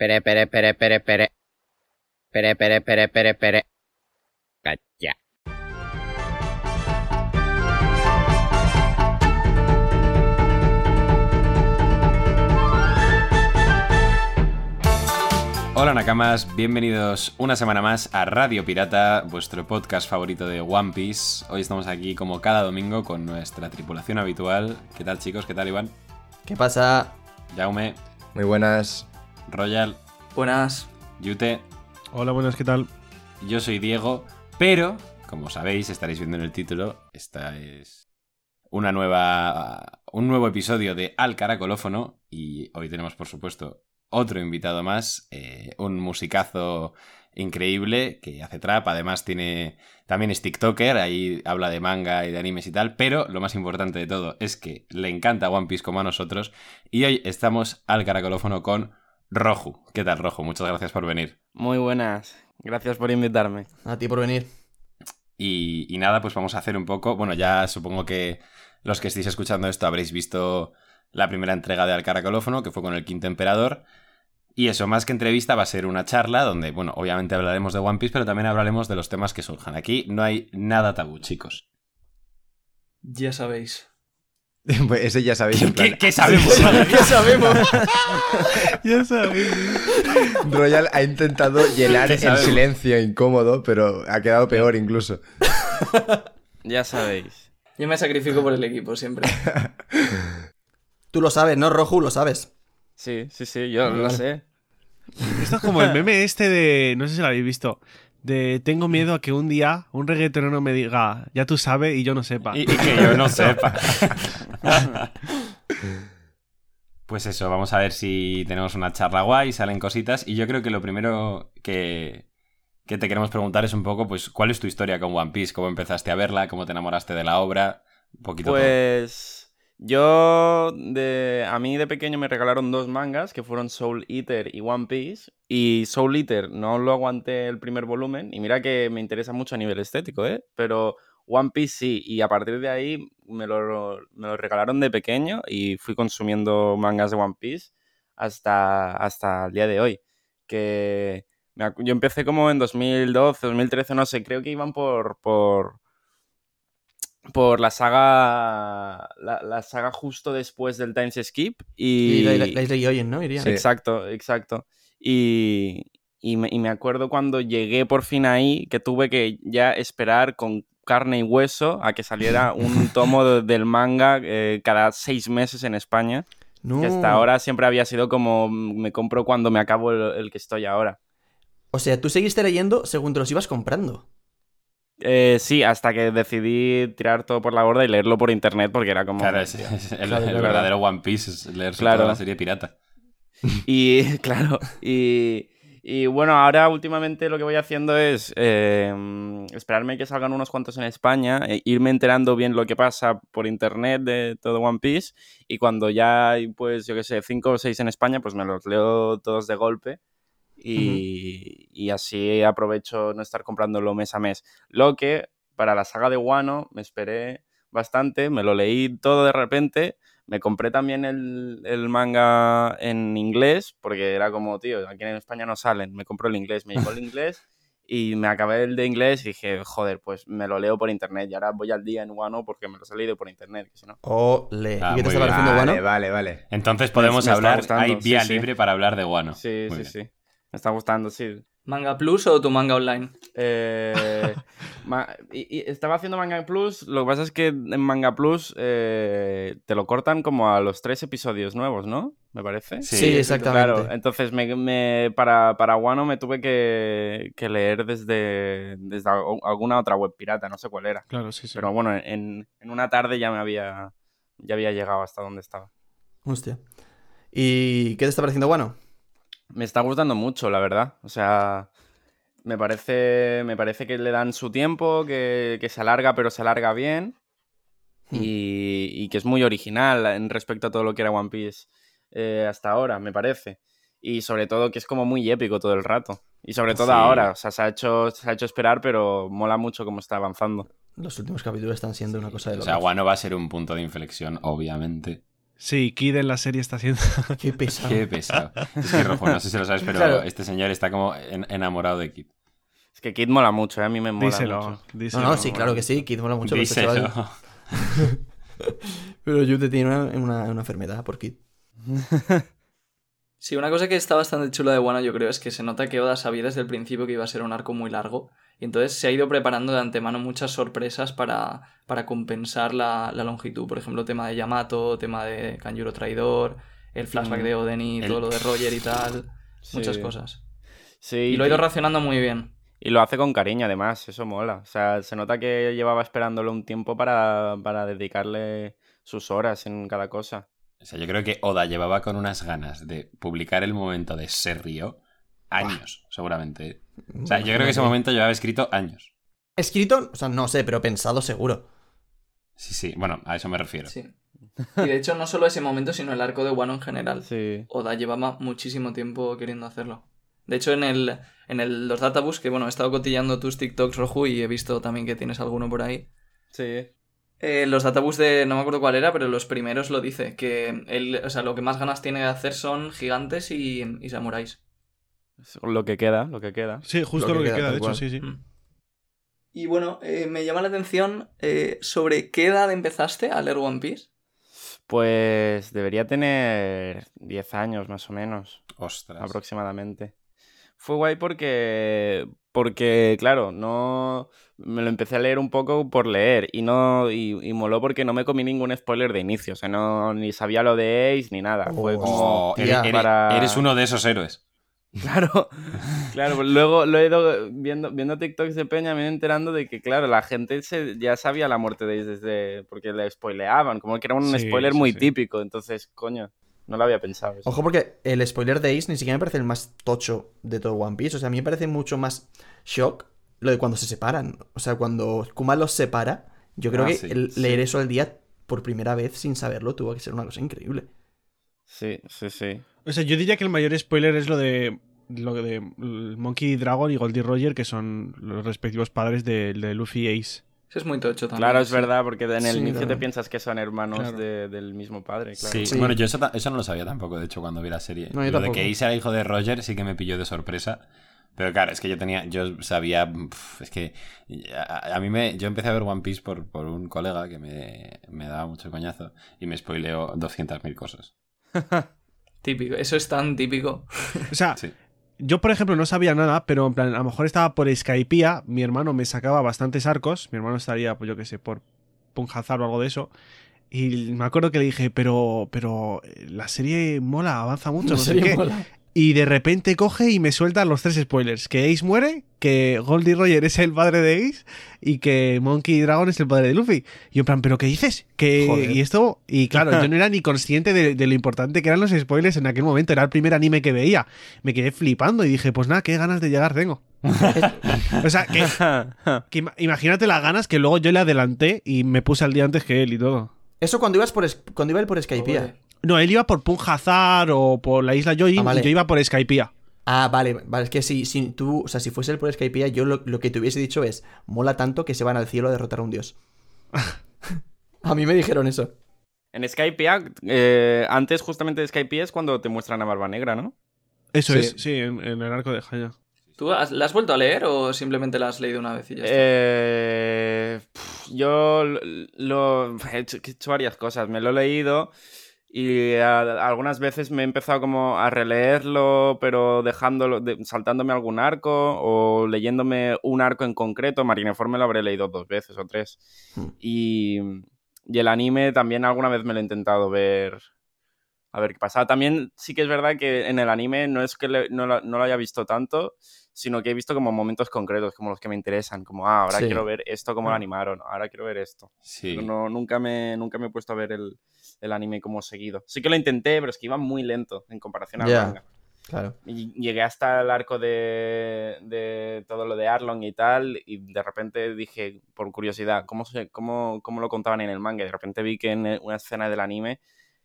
Pere, pere, pere, pere, pere. Pere, pere, pere, pere, pere. Cacha. Hola Nakamas, bienvenidos una semana más a Radio Pirata, vuestro podcast favorito de One Piece. Hoy estamos aquí como cada domingo con nuestra tripulación habitual. ¿Qué tal chicos? ¿Qué tal Iván? ¿Qué pasa? Jaume, Muy buenas. Royal, Buenas. Yute, Hola, buenas, ¿qué tal? yo soy Diego, pero como sabéis, estaréis viendo en el título, esta es una nueva un nuevo episodio de Al Caracolófono y hoy tenemos por supuesto otro invitado más, eh, un musicazo increíble que hace trap, además tiene también es TikToker, ahí habla de manga y de animes y tal, pero lo más importante de todo es que le encanta One Piece como a nosotros y hoy estamos al caracolófono con Roju. ¿Qué tal Roju? Muchas gracias por venir. Muy buenas. Gracias por invitarme. A ti por venir. Y, y nada, pues vamos a hacer un poco. Bueno, ya supongo que los que estéis escuchando esto habréis visto la primera entrega de Al Caracolófono, que fue con el Quinto Emperador. Y eso, más que entrevista, va a ser una charla donde, bueno, obviamente hablaremos de One Piece, pero también hablaremos de los temas que surjan. Aquí no hay nada tabú, chicos. Ya sabéis. Pues ese ya sabéis, en plan, ¿Qué, qué sabemos? ¿Qué sabemos? Ya sabes. Royal ha intentado llenar ¿Qué el silencio incómodo, pero ha quedado peor incluso. Ya sabéis. Yo me sacrifico por el equipo siempre. Tú lo sabes, ¿no, Roju? Lo sabes. Sí, sí, sí, yo lo sé. Esto es como el meme este de. No sé si lo habéis visto. De tengo miedo a que un día un reggaetonero me diga, ya tú sabes y yo no sepa. Y, y que yo no sepa. Pues eso, vamos a ver si tenemos una charla guay, salen cositas. Y yo creo que lo primero que, que te queremos preguntar es un poco, pues, ¿cuál es tu historia con One Piece? ¿Cómo empezaste a verla? ¿Cómo te enamoraste de la obra? Un poquito todo. Yo de a mí de pequeño me regalaron dos mangas que fueron Soul Eater y One Piece y Soul Eater no lo aguanté el primer volumen y mira que me interesa mucho a nivel estético, ¿eh? Pero One Piece sí y a partir de ahí me lo, me lo regalaron de pequeño y fui consumiendo mangas de One Piece hasta, hasta el día de hoy. Que yo empecé como en 2012, 2013, no sé, creo que iban por, por, por la saga la, la saga justo después del Times Skip Y y, la, la, la isla Yoyen, ¿no? Iría. Sí. exacto, exacto. Y, y, me, y me acuerdo cuando llegué por fin ahí que tuve que ya esperar con carne y hueso a que saliera un tomo de- del manga eh, cada seis meses en España. No. Que hasta ahora siempre había sido como mm, me compro cuando me acabo el, el que estoy ahora. O sea, tú seguiste leyendo según te los ibas comprando. Eh, sí, hasta que decidí tirar todo por la borda y leerlo por internet porque era como... Claro, es, es el, Claro, el claro. verdadero One Piece es leerse Claro. toda la serie pirata. Y claro, y, y bueno, ahora últimamente lo que voy haciendo es eh, esperarme que salgan unos cuantos en España, e irme enterando bien lo que pasa por internet de todo One Piece y cuando ya hay, pues, yo qué sé, cinco o seis en España, pues me los leo todos de golpe. Y, y así aprovecho no estar comprándolo mes a mes. Lo que para la saga de Wano me esperé bastante, me lo leí todo de repente, me compré también el, el manga en inglés, porque era como, tío, aquí en España no salen, me compro el inglés, me llegó el inglés y me acabé el de inglés y dije, joder, pues me lo leo por internet y ahora voy al día en Wano porque me lo he leído por internet, que si no... Ole. Ah, ¿Y qué te está pareciendo, vale, bueno? vale, vale. Entonces podemos me hablar, hay sí, vía sí. libre para hablar de Guano. Sí, Muy sí, bien. sí. Me está gustando, sí. ¿Manga Plus o tu manga online? Eh, ma- y, y estaba haciendo Manga Plus, lo que pasa es que en Manga Plus eh, te lo cortan como a los tres episodios nuevos, ¿no? Me parece. Sí, Sí, exactamente. Claro, entonces me, me- para, para Wano me tuve que, que leer desde, desde al- alguna otra web pirata, no sé cuál era. Claro, sí, sí. Pero bueno, en, en una tarde ya me había, ya había llegado hasta donde estaba. Hostia. ¿Y qué te está pareciendo, bueno? Me está gustando mucho, la verdad. O sea, me parece, me parece que le dan su tiempo, que, que se alarga, pero se alarga bien. Hmm. Y, y que es muy original en respecto a todo lo que era One Piece eh, hasta ahora, me parece. Y sobre todo que es como muy épico todo el rato. Y sobre todo Sí. ahora. O sea, se ha, hecho, se ha hecho esperar, pero mola mucho cómo está avanzando. Los últimos capítulos están siendo una cosa de O locos. sea, Guano va a ser un punto de inflexión, obviamente. Sí, Kid en la serie está haciendo. Qué pesado. Qué pesado. Es que rojo, no sé si lo sabes, pero Claro. este señor está como en- enamorado de Kit. Es que Kid mola mucho, ¿eh? a mí me mola díselo, mucho. díselo. No, no, sí, claro que sí. Kid mola mucho. pero este Díselo. Pero Yute tiene una, una- una enfermedad por Kid. Sí, una cosa que está bastante chula de Wano, yo creo, es que se nota que Oda sabía desde el principio que iba a ser un arco muy largo. Y entonces se ha ido preparando de antemano muchas sorpresas para, para compensar la, la longitud. Por ejemplo, tema de Yamato, tema de Kanjuro Traidor, el flashback Mm. de Oden y El- todo lo de Roger y tal. Sí. Muchas cosas. Sí, Y lo ha ido racionando muy bien. Y lo hace con cariño, además, eso mola. O sea, se nota que llevaba esperándolo un tiempo para, para dedicarle sus horas en cada cosa. O sea, yo creo que Oda llevaba con unas ganas de publicar el momento de Se Río años, seguramente. O sea, yo creo que ese momento llevaba escrito años. Escrito, o sea, no sé, pero pensado seguro. Sí, sí, bueno, a eso me refiero. Sí. Y de hecho, no solo ese momento, sino el arco de Wano en general. Sí. Oda llevaba muchísimo tiempo queriendo hacerlo. De hecho, en el, en el, los databooks, que bueno, he estado cotillando tus TikToks, Roju, y he visto también que tienes alguno por ahí. Sí. Eh, los databooks de, no me acuerdo cuál era, pero los primeros lo dice, que él, o sea, lo que más ganas tiene de hacer son gigantes y, y samuráis. Lo que queda, lo que queda. Sí, justo Lo lo que que, queda, de hecho, sí, sí. Mm. Y bueno, eh, me llama la atención eh, sobre qué edad empezaste a leer One Piece. Pues debería tener 10 años más o menos, Ostras. aproximadamente. Fue guay porque, porque claro, no me lo empecé a leer un poco por leer y no y, y moló porque no me comí ningún spoiler de inicio, o sea, no ni sabía lo de Ace ni nada. Fue Oh, como eres, para- eres uno de esos héroes. Claro, claro, pues luego lo he ido viendo, viendo TikToks de Peña, me he enterando de que, claro, la gente se, ya sabía la muerte de Ace desde. porque le spoileaban, como que era un Sí, spoiler sí, muy sí. típico, entonces, coño, no lo había pensado. eso. Ojo, porque el spoiler de Ace ni siquiera me parece el más tocho de todo One Piece. O sea, a mí me parece mucho más shock lo de cuando se separan. O sea, cuando Kuma los separa, yo creo Ah, que sí, el sí. leer eso al día por primera vez sin saberlo tuvo que ser una cosa increíble. Sí, sí, sí. O sea, yo diría que el mayor spoiler es lo de lo de Monkey Dragon y Goldie Roger, que son los respectivos padres de, de Luffy y Ace. Eso es muy tocho también. Claro, es sí. verdad, porque en el Sí, inicio te piensas que son hermanos Claro. de- del mismo padre, claro. Sí. Sí. Bueno, yo eso, eso no lo sabía tampoco, de hecho, cuando vi la serie. No, yo lo de que Ace era hijo de Roger sí que me pilló de sorpresa. Pero claro, es que yo tenía, yo sabía, es que a, a mí me, yo empecé a ver One Piece por, por un colega que me, me daba mucho coñazo y me spoileó 200.000 cosas. Típico, eso es tan típico. O sea, Sí. Yo por ejemplo no sabía nada, pero en plan, a lo mejor estaba por Skypiea, mi hermano me sacaba bastantes arcos, mi hermano estaría, pues yo qué sé, por Punjazar o algo de eso. Y me acuerdo que le dije, pero, pero eh, la serie mola, avanza mucho, no sé qué. mola. Y de repente coge y me suelta los tres spoilers. Que Ace muere, que Goldie Roger es el padre de Ace y que Monkey Dragon es el padre de Luffy. Y yo en plan, ¿pero qué dices? Que. Y esto... Y claro, yo no era ni consciente de, de lo importante que eran los spoilers en aquel momento. Era el primer anime que veía. Me quedé flipando y dije, pues nada, qué ganas de llegar tengo. o sea, que, que ima- imagínate las ganas que luego yo le adelanté y me puse al día antes que él y todo. Eso cuando ibas por cuando iba él por Skypiea. No, él iba por Punjazar o por la isla Joy Ah, vale. y yo iba por Skypiea. Ah, vale, vale, es que si, si tú, o sea, si fuese el por Skypiea, yo lo, lo que te hubiese dicho es, mola tanto que se van al cielo a derrotar a un dios. a mí me dijeron eso. En Skypiea, eh, antes justamente de Skypiea es cuando te muestran a Barba Negra, ¿no? Eso Sí. es, sí, en, en el arco de Haya. ¿Tú has- la has vuelto a leer o simplemente la has leído una vez y ya está? Eh, yo lo, lo- he, hecho, he hecho varias cosas. Me lo he leído y a- algunas veces me he empezado como a releerlo, pero dejándolo, de- saltándome algún arco o leyéndome un arco en concreto. Marineford me lo habré leído dos veces o tres. Hmm. Y, y el anime también alguna vez me lo he intentado ver. A ver qué pasa. También sí que es verdad que en el anime no es que le- no, lo, no lo haya visto tanto, sino que he visto como momentos concretos, como los que me interesan, como, ah, ahora Sí. quiero ver esto, cómo lo Ah. animaron, ahora quiero ver esto. Sí. Pero No, nunca, me, nunca me he puesto a ver el, el anime como seguido. Sí que lo intenté, pero es que iba muy lento en comparación al manga. Claro. Y llegué hasta el arco de, de todo lo de Arlong y tal, y de repente dije, por curiosidad, ¿cómo, se, cómo, cómo lo contaban en el manga? Y de repente vi que en una escena del anime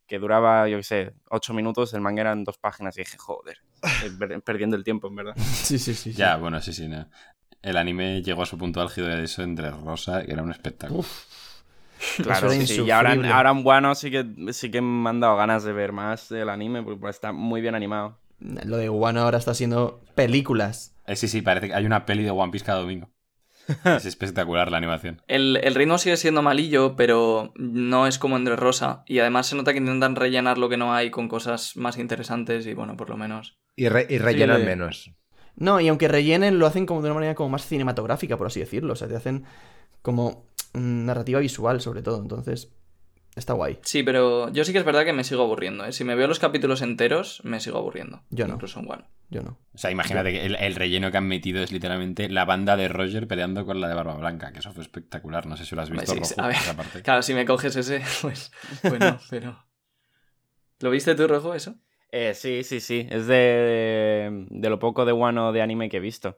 que duraba, yo qué sé, ocho minutos, el manga eran dos páginas, y dije, joder, per- perdiendo el tiempo, en verdad. Sí, sí, sí. sí. Ya, bueno, sí, sí. no. El anime llegó a su punto álgido de eso entre Rosa, que era un espectáculo. Claro, sí, sí. Y ahora, ahora en Wano sí que, sí que me han dado ganas de ver más del anime, porque está muy bien animado. Lo de Wano ahora está haciendo películas. Eh, sí, sí, parece que hay una peli de One Piece cada domingo. es espectacular la animación. El, el ritmo sigue siendo malillo, pero no es como en Rosa. Y además se nota que intentan rellenar lo que no hay con cosas más interesantes y bueno, por lo menos. Y, re- y rellenan le- menos. No, y aunque rellenen, lo hacen como de una manera como más cinematográfica, por así decirlo. O sea, te hacen como mm, narrativa visual, sobre todo. Entonces, está guay. Sí, pero yo sí que es verdad que me sigo aburriendo. ¿eh? Si me veo los capítulos enteros, me sigo aburriendo. Yo no. Incluso en One. Yo no. O sea, imagínate que el, el relleno que han metido es literalmente la banda de Roger peleando con la de Barba Blanca, que eso fue espectacular. No sé si lo has visto, Sí, Rojo, a ver. esa parte. Claro, si me coges ese, pues bueno, pero... ¿Lo viste tú, Rojo, eso? Eh, sí, sí, sí. Es de, de lo poco de Wano de anime que he visto.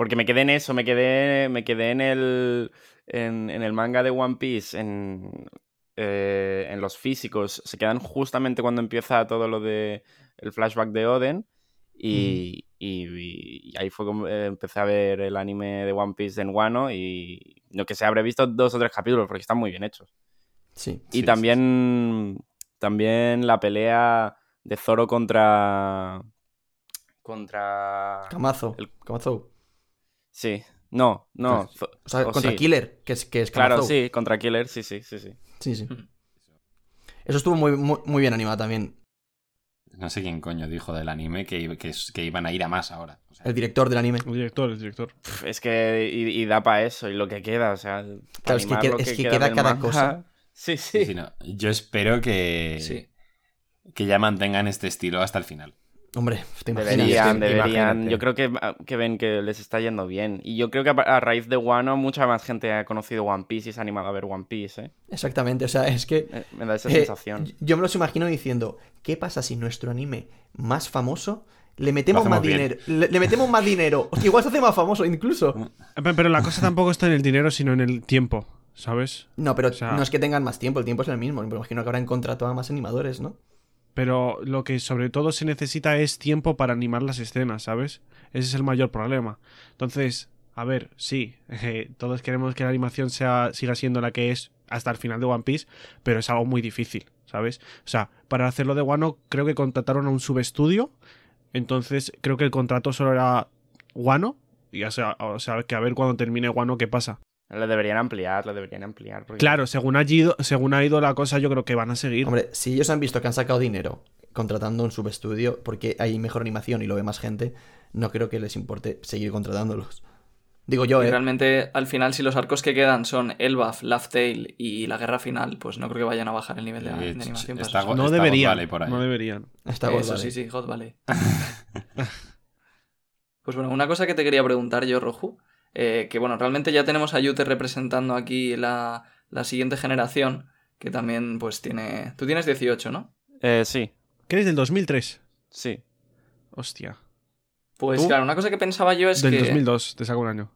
Porque me quedé en eso, me quedé, me quedé en el. En, en el manga de One Piece, en, eh, en los físicos. Se quedan justamente cuando empieza todo lo de el flashback de Oden. Y, y- y ahí fue como eh, empecé a ver el anime de One Piece en Wano. Y lo que sé, habré visto dos o tres capítulos porque están muy bien hechos. Sí. Y Sí, también, también la pelea de Zoro contra. Contra. Camazo. El- Camazo. Sí. No, no. O sea, o contra sí. Killer, que es, que es Claro, sí, contra Killer, sí, sí, sí, sí. Sí, sí. Eso estuvo muy, muy, muy bien animado también. No sé quién coño dijo del anime que, que, que iban a ir a más ahora. O sea, El director del anime. El director, el director. Es que. Y, y da para eso, y lo que queda, o sea. Claro, es que animar queda- lo es que queda del cada manga. cosa. Sí, sí, sí. sí, no. Yo espero que, Sí. que ya mantengan este estilo hasta el final. Hombre, te imaginas. Deberían, deberían. imagínate. Yo creo que, que ven que les está yendo bien. Y yo creo que a, a raíz de Wano, mucha más gente ha conocido One Piece y se ha animado a ver One Piece, ¿eh? Exactamente, o sea, es que Eh, Me da esa Eh, sensación. Yo me los imagino diciendo, ¿qué pasa si nuestro anime más famoso le metemos más bien. dinero? Le, le metemos más dinero. Hostia, igual se hace más famoso incluso. Pe- Pero la cosa tampoco está en el dinero, sino en el tiempo, ¿sabes? No, pero O sea- no es que tengan más tiempo, el tiempo es el mismo. Me imagino que habrán contratado a más animadores, ¿no? Pero lo que sobre todo se necesita es tiempo para animar las escenas, ¿sabes? Ese es el mayor problema. Entonces, a ver, sí, eh, todos queremos que la animación sea, siga siendo la que es hasta el final de One Piece, pero es algo muy difícil, ¿sabes? O sea, para hacerlo de Wano creo que contrataron a un subestudio, entonces creo que el contrato solo era Wano, y o sea, o sea, que a ver cuando termine Wano qué pasa. Le deberían ampliar, le deberían ampliar. porque- Claro, según ha ido, según ha ido la cosa, yo creo que van a seguir. Hombre, si ellos han visto que han sacado dinero contratando un subestudio porque hay mejor animación y lo ve más gente, no creo que les importe seguir contratándolos. Digo yo, Y ¿eh? realmente, al final, si los arcos que quedan son Elbaf, Laugh Tale y la guerra final, pues no creo que vayan a bajar el nivel de, de animación. está go- no deberían, Valley por ahí. no deberían. Está Eso sí, sí, God Valley. pues bueno, una cosa que te quería preguntar yo, Roju, eh, que bueno, realmente ya tenemos a Yute representando aquí la, la siguiente generación, que también pues tiene... Tú tienes 18, ¿no? Eh, sí, ¿Qué eres del 2003? sí. Hostia. Pues ¿Tú? claro, una cosa que pensaba yo es Del que... 2002, te saco un año.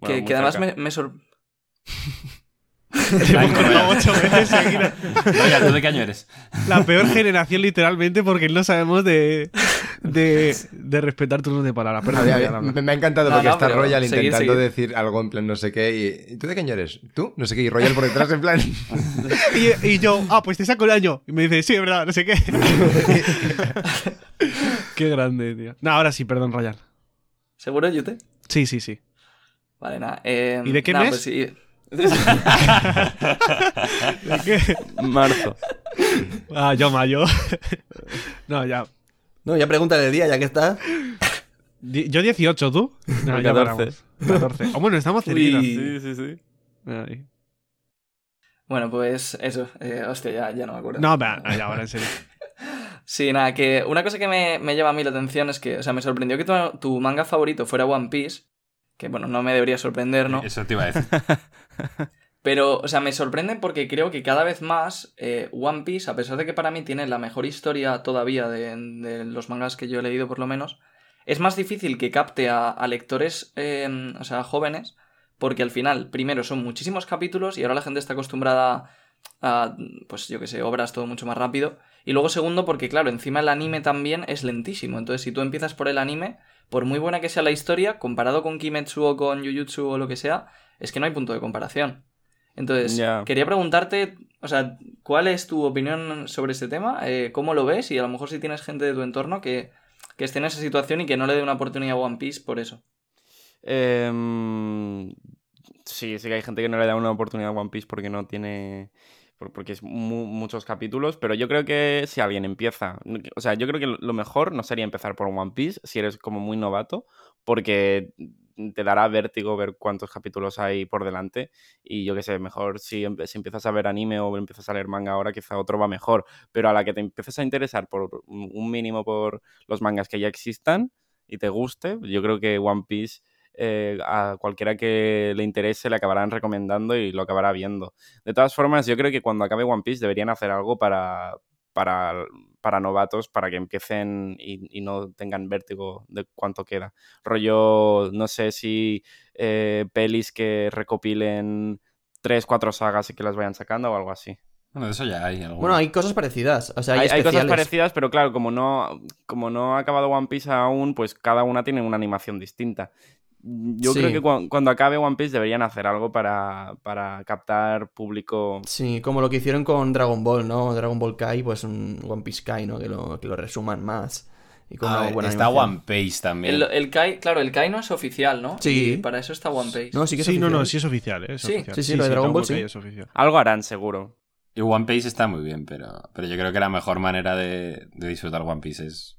que, Bueno, que además me, me sor- Hemos cortado ocho veces ¿tú de qué año eres? La peor generación, literalmente, porque no sabemos de, de, de respetar turnos de palabra. Perdón, A ver, a ver, me, me ha encantado No, porque no, está pero Royal intentando decir algo en plan no sé qué y... ¿y ¿Tú de qué año eres? ¿Tú? No sé qué. Y Royal por detrás en plan... Y, y yo, ah, pues te saco el año. Y me dice, sí, es verdad, no sé qué. qué grande, tío. No, ahora sí, perdón, Ryan. ¿Seguro, Yute? Sí, sí, sí. Vale, nada. eh, ¿Y de qué nada, mes? pues sí. ¿De qué? Marzo. Ah, yo mayo. no, ya. No, ya pregúntale el día, ya que está. Di- Yo 18, ¿tú? No, El ya 14. paramos. 14. Oh, bueno, estamos cerquita. Sí, sí, sí. Bueno, pues eso. eh, hostia, ya, ya no me acuerdo. No, va, ya, ahora en serio. Sí, nada, que una cosa que me, me llama a mí la atención es que, o sea, me sorprendió que tu, tu manga favorito fuera One Piece. Que bueno, no me debería sorprender, ¿no? Eso te iba a decir. Pero, o sea, me sorprende porque creo que cada vez más eh, One Piece, a pesar de que para mí tiene la mejor historia todavía de, de los mangas que yo he leído por lo menos, es más difícil que capte a, a lectores, eh, o sea, jóvenes, porque al final, primero, son muchísimos capítulos y ahora la gente está acostumbrada a, pues yo que sé, obras todo mucho más rápido. Y luego, segundo, porque claro, encima el anime también es lentísimo. Entonces, si tú empiezas por el anime, por muy buena que sea la historia, comparado con Kimetsu o con Jujutsu o lo que sea, es que no hay punto de comparación. Entonces, quería preguntarte, o sea, ¿cuál es tu opinión sobre este tema? Eh, ¿Cómo lo ves? Y a lo mejor si tienes gente de tu entorno que, que esté en esa situación y que no le dé una oportunidad a One Piece por eso. Em, sí, sí que hay gente que no le da una oportunidad a One Piece porque no tiene. Por- Porque es mu- muchos capítulos, pero yo creo que si alguien empieza. O sea, yo creo que lo mejor no sería empezar por One Piece si eres como muy novato, porque te dará vértigo ver cuántos capítulos hay por delante. Y yo qué sé, mejor si, si empiezas a ver anime o empiezas a leer manga ahora, quizá otro va mejor. Pero a la que te empieces a interesar por un mínimo por los mangas que ya existan y te guste, yo creo que One Piece eh, a cualquiera que le interese le acabarán recomendando y lo acabará viendo. De todas formas, yo creo que cuando acabe One Piece deberían hacer algo para, para, para novatos, para que empiecen y, y no tengan vértigo de cuánto queda. Rollo, no sé si eh, pelis que recopilen tres, cuatro sagas y que las vayan sacando o algo así. Bueno, de eso ya hay. Bueno, hay cosas parecidas. O sea, hay, Hay, hay cosas parecidas, pero claro, como no, como no ha acabado One Piece aún, pues cada una tiene una animación distinta. Yo Sí. creo que cua- cuando acabe One Piece deberían hacer algo para, para captar público. Sí, como lo que hicieron con Dragon Ball, ¿no? Dragon Ball Kai, pues un One Piece Kai, ¿no? Que lo, que lo resuman más. Y con A una ver, buena está animación. One Piece también. El, el Kai, claro, el Kai no es oficial, ¿no? Sí. Y para eso está One Piece. No, sí que es Sí, no, no, oficial. sí es oficial, ¿eh? es Sí. oficial. Sí, sí, lo de Dragon Ball, sí. Es oficial. Algo harán, seguro. Y One Piece está muy bien, pero, pero yo creo que la mejor manera de, de disfrutar One Piece es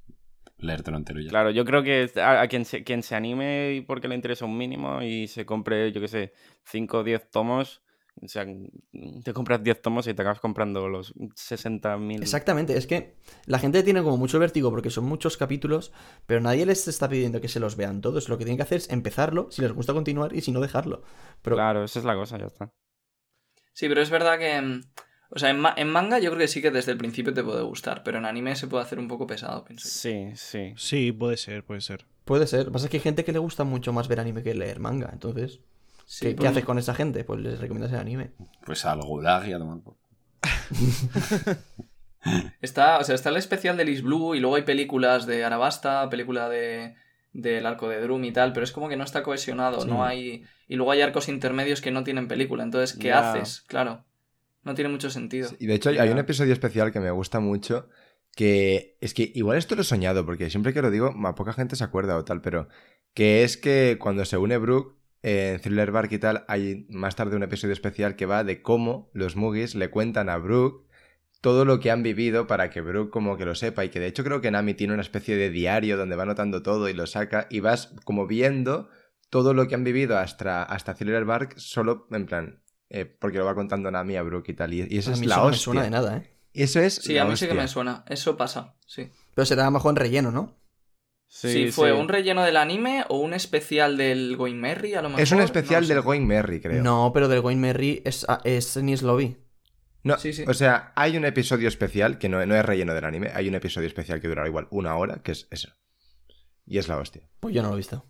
leértelo entero ya. Claro, yo creo que a, a quien, se, quien se anime y porque le interesa un mínimo y se compre, yo qué sé, 5 o 10 tomos, o sea, te compras 10 tomos y te acabas comprando los 60.000. Exactamente, es que la gente tiene como mucho vértigo porque son muchos capítulos, pero nadie les está pidiendo que se los vean todos. Lo que tienen que hacer es empezarlo, si les gusta continuar y si no dejarlo. Pero Claro, esa es la cosa, ya está. Sí, pero es verdad que. O sea, en, ma- en manga yo creo que sí que desde el principio te puede gustar, pero en anime se puede hacer un poco pesado, pienso. Sí, sí. Sí, puede ser, puede ser. puede ser. Lo que pasa es que hay gente que le gusta mucho más ver anime que leer manga. Entonces, Sí, ¿qué, qué pues- haces con esa gente? Pues les recomiendas el anime. Pues al gulag y a tomar por- Está, o sea, está el especial de Liz Blue y luego hay películas de Arabasta, película de del arco de Drum y tal, pero es como que no está cohesionado, Sí. no hay y luego hay arcos intermedios que no tienen película, entonces ¿qué haces? Claro. No tiene mucho sentido. Y de hecho hay- hay un episodio especial que me gusta mucho, que es que igual esto lo he soñado, porque siempre que lo digo, a poca gente se acuerda o tal, pero que es que cuando se une Brooke en Thriller Bark y tal, hay más tarde un episodio especial que va de cómo los Mugis le cuentan a Brooke todo lo que han vivido para que Brooke como que lo sepa y que de hecho creo que Nami tiene una especie de diario donde va anotando todo y lo saca y vas como viendo todo lo que han vivido hasta, hasta Thriller Bark solo en plan eh, porque lo va contando Nami a Brooke y tal y, y eso a es mí la eso no me suena de nada, ¿eh? eso es Sí, la a mí sí que me suena. Eso pasa, sí. Pero será mejor en relleno, ¿no? Sí, fue un relleno del anime o un especial del Going Merry, a lo mejor. es un especial lo del Going Merry creo No, pero del Wayne Merry es, ah, es Nis Lobby. No, Sí, sí. o sea, hay un episodio especial que no, no es relleno del anime, hay un episodio especial que durará igual una hora, que es eso. Y es la hostia. Pues yo no lo he visto.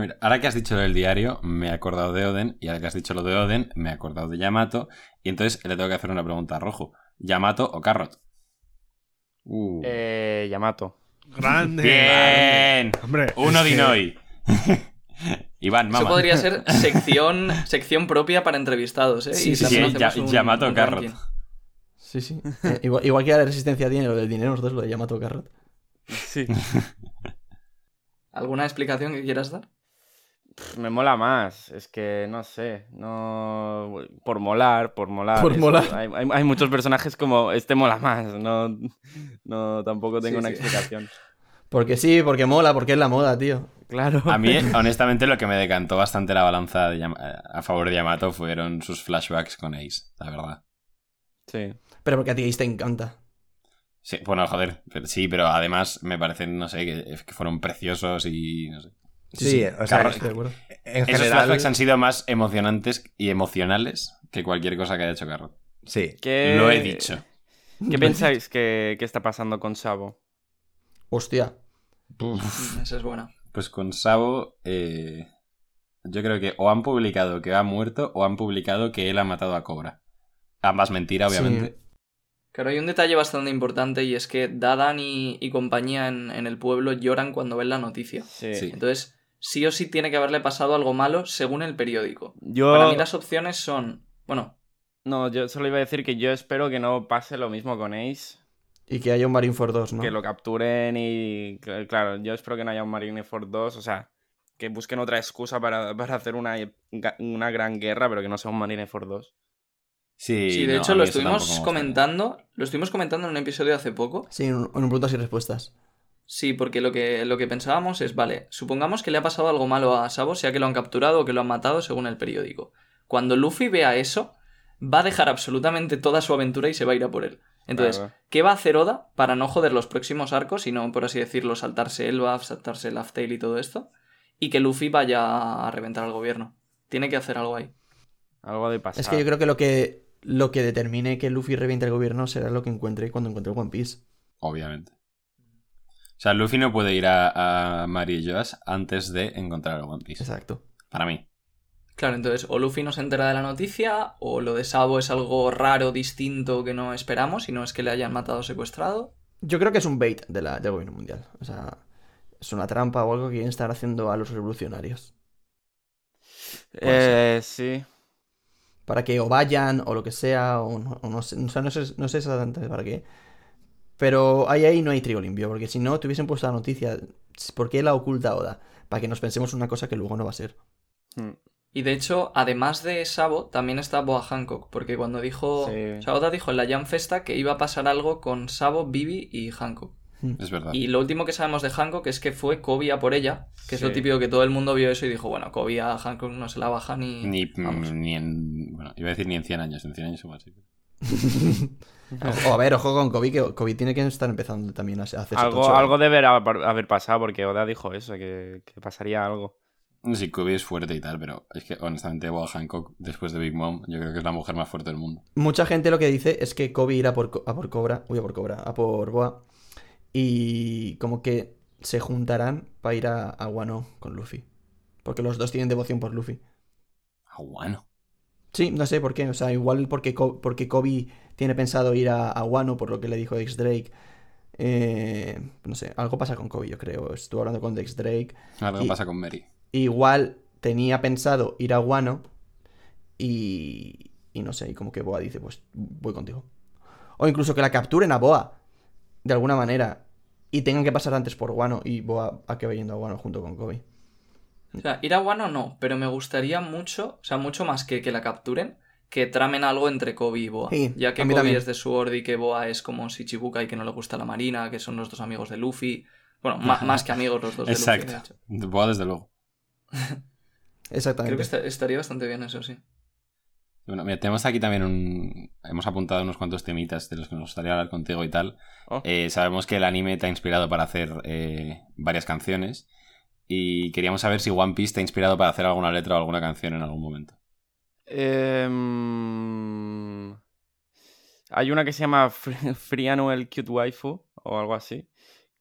Mira, ahora que has dicho lo del diario, me he acordado de Oden, y ahora que has dicho lo de Oden, me he acordado de Yamato, y entonces le tengo que hacer una pregunta a Rojo. ¿Yamato o Carrot? Uh. Eh, Yamato. Grande. ¡Bien! Hombre, Uno es que- Dinoy. Iván, Eso mamá. podría ser sección, sección propia para entrevistados, ¿eh? Sí, Y sí, sí, hacemos ya- un- Yamato un Carrot. ranking. Sí, sí. Eh, igual, igual que la resistencia tiene lo del dinero, nosotros lo de Yamato Carrot. Sí. ¿Alguna explicación que quieras dar? Me mola más, es que no sé, no por molar, por molar. Por eso. molar. Hay, hay- hay muchos personajes como este mola más, no, no tampoco tengo Sí, una sí. explicación. Porque sí, porque mola, porque es la moda, tío. Claro. A mí, honestamente, lo que me decantó bastante la balanza de Yam- a favor de Yamato fueron sus flashbacks con Ace, la verdad. Sí. Pero porque a ti Ace te encanta. Sí, bueno, joder, pero- sí, pero además me parecen, no sé, que, que fueron preciosos y... No sé. Sí, o sea, acuerdo. en Esos general... flashbacks han sido más emocionantes y emocionales que cualquier cosa que haya hecho Carrot. Sí. ¿Qué, Lo he dicho. ¿Qué pensáis que, que está pasando con Sabo? Hostia. Esa es buena. Pues con Sabo, eh, yo creo que o han publicado que ha muerto o han publicado que él ha matado a Cobra. Ambas mentira, obviamente. Claro, hay un detalle bastante importante y es que Dadan y, y compañía en, en el pueblo lloran cuando ven la noticia. Sí. Sí. Entonces, sí o sí tiene que haberle pasado algo malo según el periódico. Yo... Para mí las opciones son Bueno, No, yo solo iba a decir que yo espero que no pase lo mismo con Ace. Y que haya un Marineford 2, ¿no? Que lo capturen y. cl- Claro, yo espero que no haya un Marineford 2. O sea, que busquen otra excusa para, para hacer una, una gran guerra, pero que no sea un Marineford 2. Sí, sí, de no, hecho lo estuvimos comentando, lo estuvimos comentando en un episodio hace poco. Sí, en un, en un preguntas y respuestas. Sí, porque lo que, lo que pensábamos es, vale, supongamos que le ha pasado algo malo a Sabo, sea que lo han capturado o que lo han matado según el periódico. Cuando Luffy vea eso, va a dejar absolutamente toda su aventura y se va a ir a por él. Entonces, Claro. ¿qué va a hacer Oda para no joder los próximos arcos y no, por así decirlo, saltarse el buff, saltarse el Tail y todo esto? Y que Luffy vaya a reventar al gobierno. Tiene que hacer algo ahí. Algo de pasar. Es que yo creo que lo que lo que determine que Luffy reviente el gobierno será lo que encuentre cuando encuentre One Piece. Obviamente. O sea, Luffy no puede ir a, a Mary y Joas antes de encontrar a One Piece. Exacto. Para mí. Claro, entonces o Luffy no se entera de la noticia, o lo de Sabo es algo raro, distinto que no esperamos, y no es que le hayan matado o secuestrado. Yo creo que es un bait de la, del gobierno mundial. O sea, es una trampa o algo que quieren estar haciendo a los revolucionarios. Eh, sí. Para que o vayan o lo que sea, o no, o no sé, o sea, no sé, no sé exactamente para qué. Pero ahí, ahí no hay trigo limpio, porque si no te hubiesen puesto la noticia, ¿por qué la oculta Oda? Para que nos pensemos una cosa que luego no va a ser. Hmm. Y de hecho, además de Sabo, también está Boa Hancock, porque cuando dijo. Sí. O sea, Oda dijo en la Jam Festa que iba a pasar algo con Sabo, Bibi y Hancock. Es verdad. Y lo último que sabemos de Hancock es que fue Kobe a por ella, que es lo típico que todo el mundo vio eso y dijo, bueno, Kobe a Hancock no se la baja ni. Ni, vamos. ni en. Bueno, iba a decir ni en 100 años. En 100 años igual sí. O, o a ver, ojo con Kobe, que Kobe tiene que estar empezando también a hacer Algo, algo debe haber haber pasado, porque Oda dijo eso, que, que pasaría algo. Sí, Kobe es fuerte y tal, pero es que honestamente Boa Hancock, después de Big Mom, yo creo que es la mujer más fuerte del mundo. Mucha gente lo que dice es que Kobe irá por, a por Cobra, uy, a por Cobra, a por Boa, y como que se juntarán para ir a, a Wano con Luffy. Porque los dos tienen devoción por Luffy. Ah, bueno. Sí, no sé por qué, o sea, igual porque, porque Kobe tiene pensado ir a, a Wano por lo que le dijo Dex Drake. Eh, no sé, algo pasa con Kobe, yo creo. Estuve hablando con Dex Drake. Algo Y- pasa con Mary. Igual tenía pensado ir a Wano y, y no sé, y como que Boa dice, pues voy contigo. O incluso que la capturen a Boa, de alguna manera, y tengan que pasar antes por Wano y Boa acabe yendo a Wano junto con Kobe. O sea, ir a Wano no, pero me gustaría mucho, o sea, mucho más que que la capturen, que tramen algo entre Kobe y Boa. Sí, ya que a mí Kobe también. es de Sword y que Boa es como Shichibuka y que no le gusta la marina, que son los dos amigos de Luffy. Bueno, ma- más que amigos los dos de Luffy, de Exacto. Boa desde luego. Exactamente. Creo que esta- estaría bastante bien eso, sí. Bueno, mira, tenemos aquí también un... Hemos apuntado unos cuantos temitas de los que nos gustaría hablar contigo y tal. Oh. Eh, sabemos que el anime te ha inspirado para hacer eh, varias canciones. Y queríamos saber si One Piece te ha inspirado para hacer alguna letra o alguna canción en algún momento. Em, hay una que se llama Free, Annual Cute Waifu o algo así.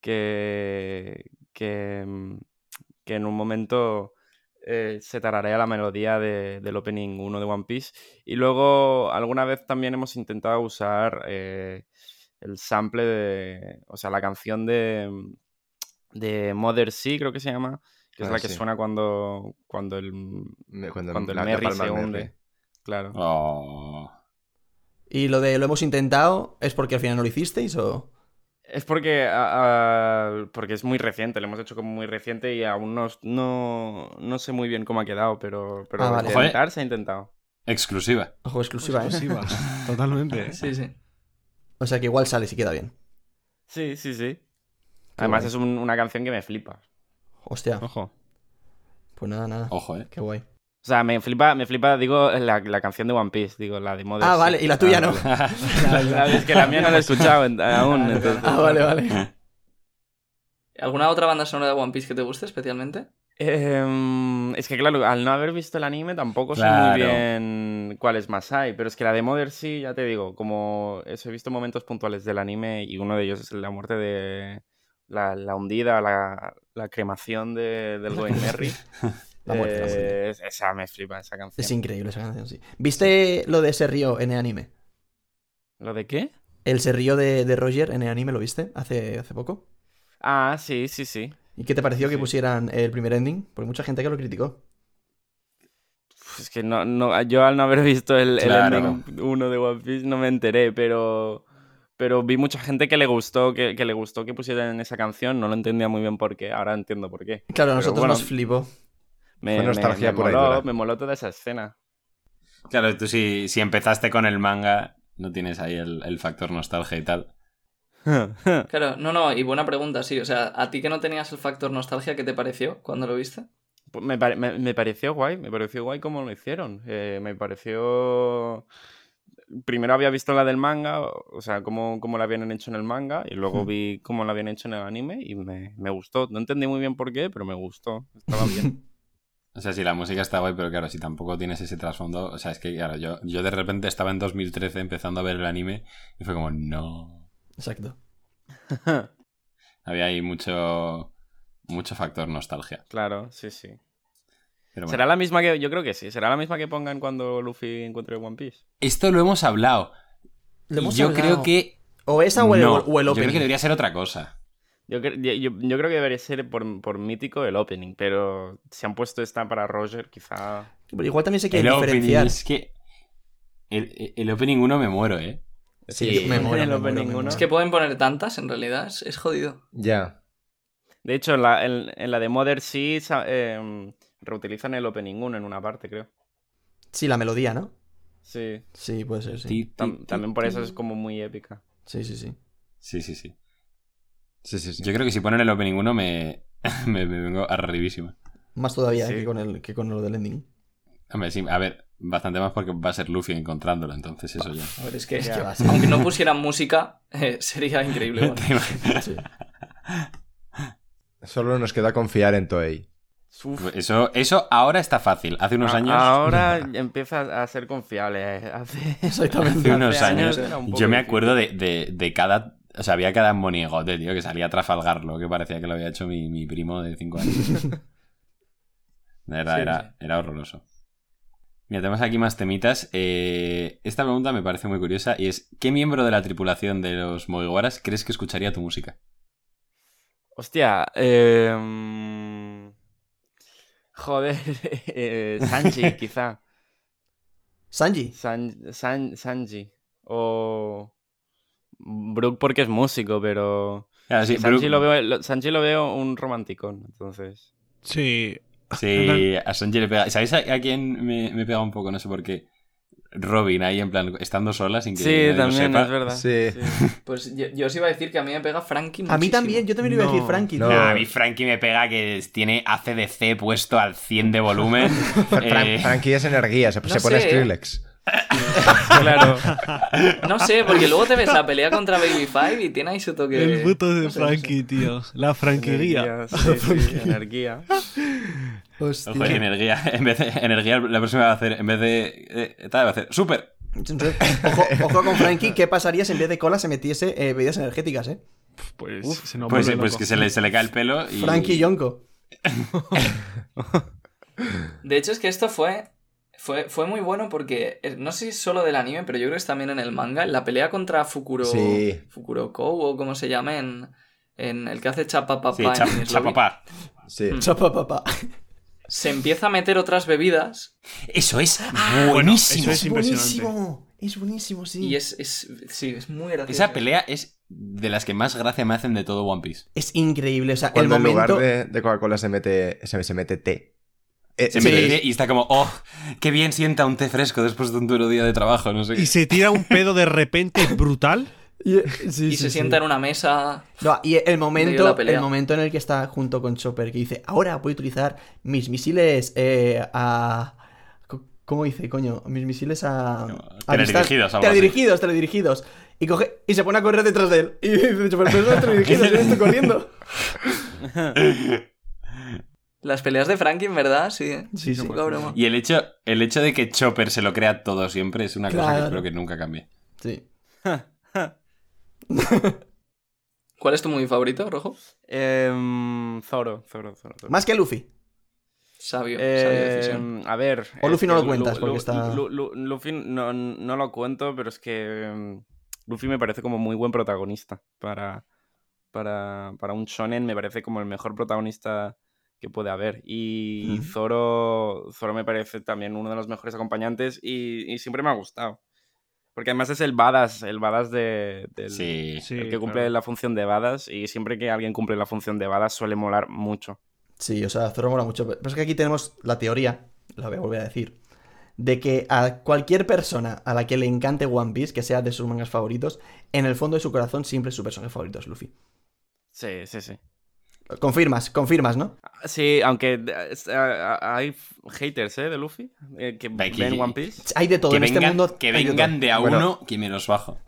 Que, que, em, que en un momento eh, se tararea la melodía de- del opening 1 de One Piece. Y luego alguna vez también hemos intentado usar eh, el sample de. O sea, la canción de. De Mother Sea, creo que se llama. Que es Ah, la que suena cuando, cuando el, Me- Cuando, cuando el la- la Merry se el Merry. hunde. Claro. Oh. ¿Y lo de lo hemos intentado es porque al final no lo hicisteis o...? Es porque, a- a- porque es muy reciente, lo hemos hecho como muy reciente y aún no, no, no sé muy bien cómo ha quedado, pero, pero Ah, vale. intentar se ha intentado. Exclusiva. Ojo, exclusiva, ¿eh? Exclusiva. Totalmente. Sí, sí. O sea que igual sale si queda bien. Sí, sí, sí. Además guay. es un- una canción que me flipa. Hostia, Ojo. pues nada, nada. Ojo, eh. Qué guay. O sea, me flipa, me flipa, digo, la, la canción de One Piece, digo, la de Mother Ah, vale, y la tuya no. vale. La- la- es que la mía no la he escuchado en- aún. entonces- Ah, vale, vale. ¿Alguna otra banda sonora de One Piece que te guste especialmente? Em, es que claro, al no haber visto el anime tampoco sé muy bien cuáles más hay, pero es que la de Mother sí, ya te digo, como eso, he visto momentos puntuales del anime y uno de ellos es la muerte de la, la hundida, la, la cremación de, del Going Merry. La muerte, la muerte. Eh, es- esa me flipa, esa canción. Es increíble esa canción, sí. ¿Viste lo de ese río en el anime? ¿Lo de qué? El se río de, de Roger en el anime, ¿lo viste? Hace, hace poco. Ah, sí, sí, sí. ¿Y qué te pareció que pusieran el primer ending? Porque mucha gente que lo criticó. Es que no, no, yo al no haber visto el, el ending 1 de One Piece no me enteré, pero, pero vi mucha gente que le gustó que, que le gustó que pusieran esa canción. No lo entendía muy bien por qué. Ahora entiendo por qué. Claro, a Pero nosotros bueno, nos flipó. Me, Fue nostalgia me y moló, me moló toda esa escena. Claro, tú si, si empezaste con el manga, no tienes ahí el, el factor nostalgia y tal. Claro, no, no, y buena pregunta, sí. O sea, ¿a ti que no tenías el factor nostalgia, qué te pareció cuando lo viste? Pues me, pare- me- me pareció guay, me pareció guay como lo hicieron. Eh, me pareció... Primero había visto la del manga, o sea, cómo, cómo la habían hecho en el manga, y luego Hmm. vi cómo la habían hecho en el anime y me, me gustó. No entendí muy bien por qué, pero me gustó. Estaba bien. O sea, sí, la música está guay, pero claro, si tampoco tienes ese trasfondo. O sea, es que, claro, yo, yo de repente estaba en 2013 empezando a ver el anime y fue como, no. Exacto. Había ahí mucho. Mucho factor nostalgia. claro, sí, sí. Bueno. ¿Será la misma que... Yo creo que sí. ¿Será la misma que pongan cuando Luffy encuentre One Piece? Esto lo hemos hablado. Lo Y hemos yo hablado. creo que. O esa o el, no. o el Yo creo que debería ser otra cosa. Yo, cre- yo, yo- yo creo que debería ser por, por mítico el opening, pero si han puesto esta para Roger, quizá... Pero igual también se El quiere opening diferenciar. es que. El, el opening 1 me muero, ¿eh? Sí, me el mola. Es que pueden poner tantas, en realidad, es, es jodido. Ya. De hecho, en la, en, en la de Mother sí sa- em, reutilizan el opening 1 en una parte, creo. Sí, la melodía, ¿no? Sí. Sí, puede ser, sí. Tam- también por eso es como muy épica. Sí, sí, sí. Sí, sí, sí. Sí, sí, sí. Yo creo que si ponen el opening 1 me, me, me vengo arribísima. Más todavía Sí. eh, que, con el, que con lo del ending. Hombre, sí, a ver, bastante más porque va a ser Luffy encontrándolo, entonces eso ya. A ver, es que, Es que va a ser- aunque no pusieran música, eh, sería increíble. bueno. Sí. Solo nos queda confiar en Toei. Uf. Eso, eso ahora está fácil. Hace unos A- años. Ahora empieza a ser confiable. eh. Hace, Exactamente. Hace unos hace años. era un Yo me acuerdo de, de, de cada. O sea, había cada monigote, tío, que salía a trafalgarlo, que parecía que lo había hecho mi, mi primo de 5 años. De verdad, Sí, era, era horroroso. Mira, tenemos aquí más temitas. Eh, esta pregunta me parece muy curiosa y es: ¿qué miembro de la tripulación de los Moiguaras crees que escucharía tu música? Hostia, eh... Joder, eh, Sanji, quizá. Sanji. San, San- Sanji. O. Brook porque es músico, pero. Claro, sí, Sanji, lo veo, lo- Sanji lo veo un romanticón, entonces. Sí. Sí, a Sanji le pega. ¿Sabéis a, a quién me, me pega un poco? No sé por qué. Robin ahí en plan, estando sola sin que Sí, nadie lo también, sepa. es verdad. Sí. Pues yo, yo os iba a decir que a mí me pega Frankie A mí también, yo también iba a decir Frankie. no. a mí Frankie me pega que tiene ACDC puesto al 100 de volumen. Eh, Frankie es energía, se, no se pone sé. Skrillex. Claro. No sé, porque luego te ves la pelea contra Baby Five y tiene ahí su toque. El puto de no no. Frankie, tío. La franquería. Energía, sí, sí, energía. Hostia. Ojo, y energía. En vez de energía, la próxima va a hacer, en vez de. eh, tal, va a hacer ¡Súper! Ojo, ojo con Frankie, ¿qué pasaría si en vez de cola se metiese eh, bebidas energéticas, eh? Pues, se nos Pues, pues que se le, se le cae el pelo y. Frankie Yonko. De hecho, es que esto fue, fue, fue muy bueno porque, eh, no sé si es solo del anime, pero yo creo que es también en el manga, en la pelea contra Fukuro, Sí. Fukurokou o como se llame en, en el que hace Chapapapa Sí, cha- chapapá. Sí. Mm. Chapa papá. se empieza a meter otras bebidas Eso es Ah, buenísimo. eso es impresionante. buenísimo. Es buenísimo, sí. y es, es, sí, es muy gracioso. Esa pelea es de las que más gracia me hacen de todo One Piece. Es increíble. O sea, el Cuando en momento. lugar de, de Coca-Cola se mete, se, se mete té. Eh, Se Sí. y está como, oh, qué bien sienta un té fresco después de un duro día de trabajo, no sé qué. Y se tira un pedo de repente brutal. Y, sí, y sí, se sí. sienta en una mesa. No, y el momento, el momento en el que está junto con Chopper, que dice, ahora voy a utilizar mis misiles eh, a... ¿Cómo dice, coño? Mis misiles a... a Teledirigidos, algo así. Teledirigidos, teledirigidos. Y coge y se pone a correr detrás de él. Y dice, Chopper, pero no teledirigidos, yo estoy corriendo. Las peleas de Frankie, en verdad, sí. ¿eh? Sí, sí. Broma. Y el hecho, el hecho de que Chopper se lo crea todo siempre es una cosa que espero que nunca cambie. Sí. ¿Cuál es tu movie favorito, Rojo? Em, Zoro, Zoro, Zoro. Zoro. Más que Luffy. Sabio, sabia Eh, decisión. a ver. O Luffy no lo cuentas porque está- Lu- Lu- Luffy no, no lo cuento, pero es que em, Luffy me parece como muy buen protagonista para, para, para un shonen. Me parece como el mejor protagonista que puede haber. Y. Zoro, Zoro me parece también uno de los mejores acompañantes y, y siempre me ha gustado. Porque además es el badass, el badass de, del, Sí. Sí, el que cumple claro. la función de badass y siempre que alguien cumple la función de badass suele molar mucho. Sí, o sea, Zoro mola mucho. Pero es que aquí tenemos la teoría, la voy a volver a decir, de que a cualquier persona a la que le encante One Piece, que sea de sus mangas favoritos, en el fondo de su corazón siempre su personaje favorito es Luffy. Sí, sí, sí. Confirmas, confirmas, ¿no? Sí, aunque eh, eh, hay haters, ¿eh? De Luffy, eh, que aquí- ven One Piece. Hay de todo Que en este mundo. que vengan de a Bueno. uno que me los bajo.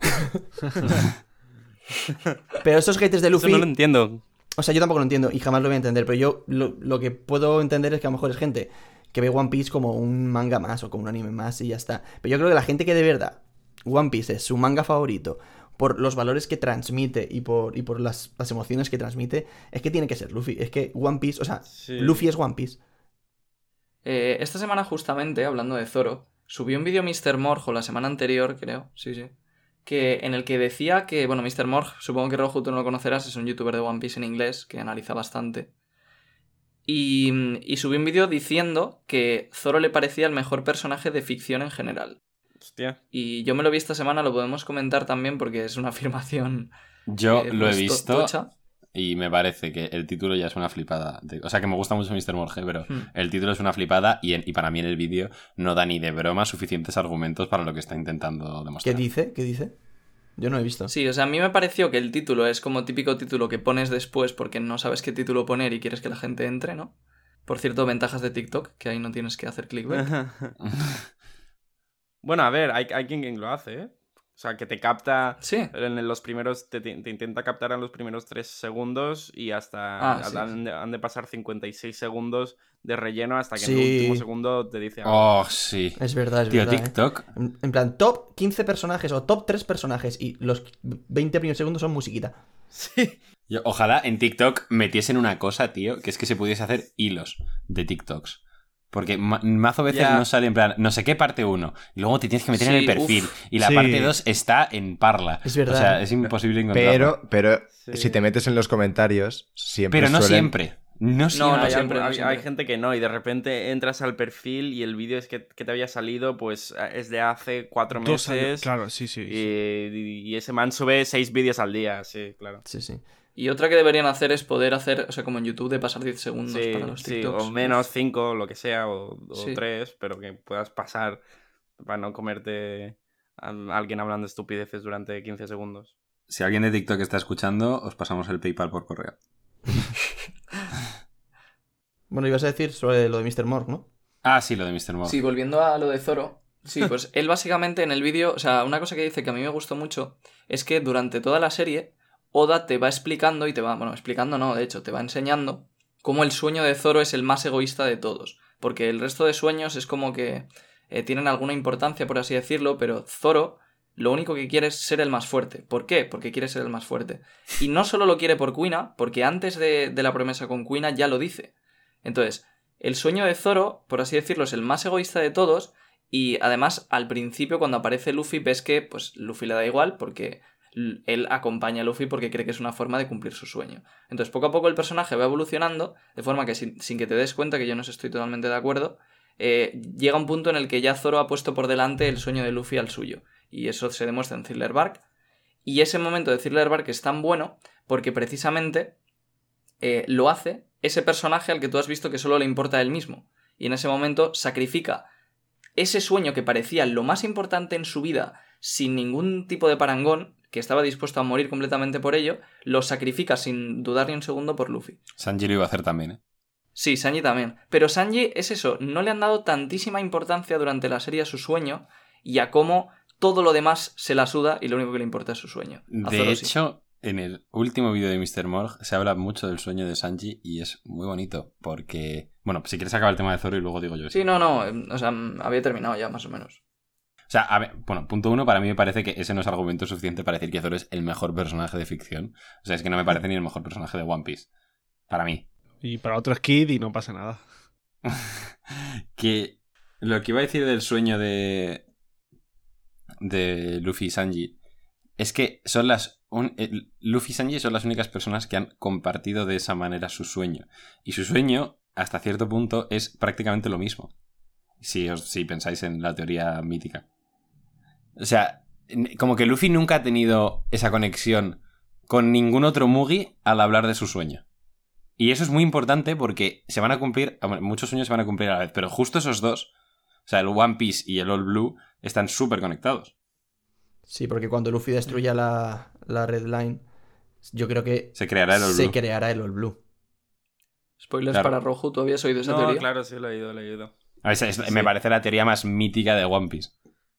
Pero esos haters de Eso Luffy, no lo entiendo. o sea, yo tampoco lo entiendo y jamás lo voy a entender. Pero yo lo, lo que puedo entender es que a lo mejor es gente que ve One Piece como un manga más o como un anime más y ya está. Pero yo creo que la gente que de verdad One Piece es su manga favorito por los valores que transmite y por, y por las, las emociones que transmite, es que tiene que ser Luffy. Es que One Piece, o sea, Sí. Luffy es One Piece. Eh, esta semana, justamente, hablando de Zoro, subió un vídeo Mr. Morg, o la semana anterior, creo, sí, sí, que, en el que decía que, bueno, Mr. Morg, supongo que Rojo tú no lo conocerás, es un youtuber de One Piece en inglés que analiza bastante. Y, y subió un vídeo diciendo que Zoro le parecía el mejor personaje de ficción en general. Hostia. Y yo me lo vi esta semana, lo podemos comentar también porque es una afirmación. Yo eh, lo he to- visto tocha. y me parece que el título ya es una flipada. De- O sea, que me gusta mucho Mr. Morge, pero Hmm. el título es una flipada y, en- y para mí en el vídeo no da ni de broma suficientes argumentos para lo que está intentando ¿Qué demostrar. dice? ¿Qué dice? Yo no he visto. Sí, o sea, a mí me pareció que el título es como típico título que pones después porque no sabes qué título poner y quieres que la gente entre, ¿no? Por cierto, ventajas de TikTok, que ahí no tienes que hacer clickbait. bueno, a ver, hay, hay quien, quien lo hace, ¿eh? O sea, que te capta Sí, en los primeros, te, te intenta captar en los primeros 3 segundos y hasta Ah, sí, han, de, han de pasar 56 segundos de relleno hasta que en el último segundo te dice algo. Oh, sí. Es verdad, es Tío, verdad. ¿eh? TikTok. En en plan, top 15 personajes o top 3 personajes y los 20 primeros segundos son musiquita. Sí. Yo- ojalá en TikTok metiesen una cosa, tío, que es que se pudiese hacer hilos de TikToks. Porque ma- mazo veces no sale en plan, no sé qué parte uno. Y luego te tienes que meter en el perfil. uf. y la Sí. parte 2 está en Parla. Es verdad, O sea, ¿eh? es imposible encontrarlo. Pero, pero Sí. si te metes en los comentarios, siempre Pero no suelen- siempre. No siempre. no, hay, siempre, no hay- siempre. hay gente que no, y de repente entras al perfil y el vídeo es que, que te había salido, pues es de hace cuatro años. meses. Claro, sí, sí. y ese man sube seis vídeos al día, sí, claro. Sí, sí. Y otra que deberían hacer es poder hacer, o sea, como en YouTube, de pasar 10 segundos Sí, para los sí, TikToks. o menos cinco, lo que sea, o, o Sí. tres, pero que puedas pasar para no comerte a alguien hablando estupideces durante 15 segundos. Si alguien de TikTok está escuchando, os pasamos el PayPal por correo. Bueno, ibas a decir sobre lo de Mr. Morg, ¿no? Ah, sí, lo de Mr. Mob. Sí, volviendo a lo de Zoro. Sí, pues él básicamente en el vídeo, o sea, una cosa que dice que a mí me gustó mucho es que durante toda la serie Oda te va explicando y te va, bueno, explicando no, de hecho, te va enseñando cómo el sueño de Zoro es el más egoísta de todos, porque el resto de sueños es como que eh, tienen alguna importancia, por así decirlo, pero Zoro lo único que quiere es ser el más fuerte. ¿Por qué? Porque quiere ser el más fuerte. Y no solo lo quiere por Kuina, porque antes de, de la promesa con Kuina ya lo dice. Entonces, el sueño de Zoro, por así decirlo, es el más egoísta de todos. Y además, al principio, cuando aparece Luffy, ves que pues Luffy le da igual porque él acompaña a Luffy porque cree que es una forma de cumplir su sueño. Entonces, poco a poco el personaje va evolucionando, de forma que sin, sin que te des cuenta, que yo no estoy totalmente de acuerdo, eh, llega un punto en el que ya Zoro ha puesto por delante el sueño de Luffy al suyo. Y eso se demuestra en Thriller Bark. Y ese momento de Thriller Bark es tan bueno porque precisamente eh, lo hace ese personaje al que tú has visto que solo le importa a él mismo. Y en ese momento sacrifica ese sueño que parecía lo más importante en su vida, sin ningún tipo de parangón, que estaba dispuesto a morir completamente por ello, lo sacrifica sin dudar ni un segundo por Luffy. Sanji lo iba a hacer también, ¿eh? Sí, Sanji también. Pero Sanji es eso, no le han dado tantísima importancia durante la serie a su sueño y a cómo todo lo demás se la suda y lo único que le importa es su sueño. A De Zoro sí. hecho, en el último vídeo de Mr. Morg se habla mucho del sueño de Sanji y es muy bonito porque... Bueno, si quieres acabar el tema de Zoro y luego digo yo. Sí, no, no, eh, o sea, había terminado ya más o menos. O sea, a ver, bueno, punto uno, para mí me parece que ese no es argumento suficiente para decir que Zoro es el mejor personaje de ficción. O sea, es que no me parece ni el mejor personaje de One Piece. Para mí. Y para otro es Kid y no pasa nada. que lo que iba a decir del sueño de de Luffy y Sanji es que son las un- el- Luffy y Sanji son las únicas personas que han compartido de esa manera su sueño y su sueño hasta cierto punto es prácticamente lo mismo. Si, os, si pensáis en la teoría mítica. O sea, como que Luffy nunca ha tenido esa conexión con ningún otro Mugi al hablar de su sueño. Y eso es muy importante porque se van a cumplir, muchos sueños se van a cumplir a la vez, pero justo esos dos, o sea, el One Piece y el All Blue, están súper conectados. Sí, porque cuando Luffy destruya la, la Red Line, yo creo que Se creará el All se Blue. creará el All Blue. Spoilers Claro. para Rojo, ¿tú habías oído esa No, teoría? claro, sí, lo he ido, lo he ido. A ver, es- es- Me parece la teoría más mítica de One Piece.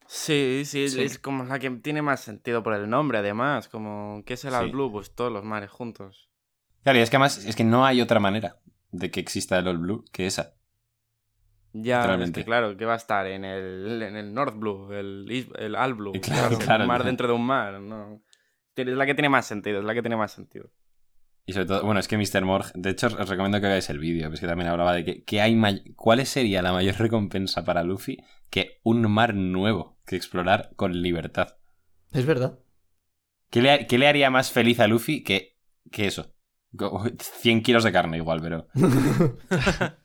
Sí, sí, Sí. es como la que tiene más sentido por el nombre, además. Como, ¿qué es el All Sí. Blue? Pues todos los mares juntos. Claro, y es que además es que no hay otra manera de que exista el All Blue que esa. Ya, es que claro, que va a estar en el, en el North Blue, el, el All Blue. Claro, claro, un mar dentro de un mar, ¿no? Es la que tiene más sentido, es la que tiene más sentido. Y sobre todo, bueno, es que Mr. Morg, de hecho os recomiendo que veáis el vídeo, es que también hablaba de que, que hay cuál sería la mayor recompensa para Luffy que un mar nuevo que explorar con libertad. Es verdad. ¿Qué le, qué le haría más feliz a Luffy que, que eso? Co- 100 kilos de carne igual, pero...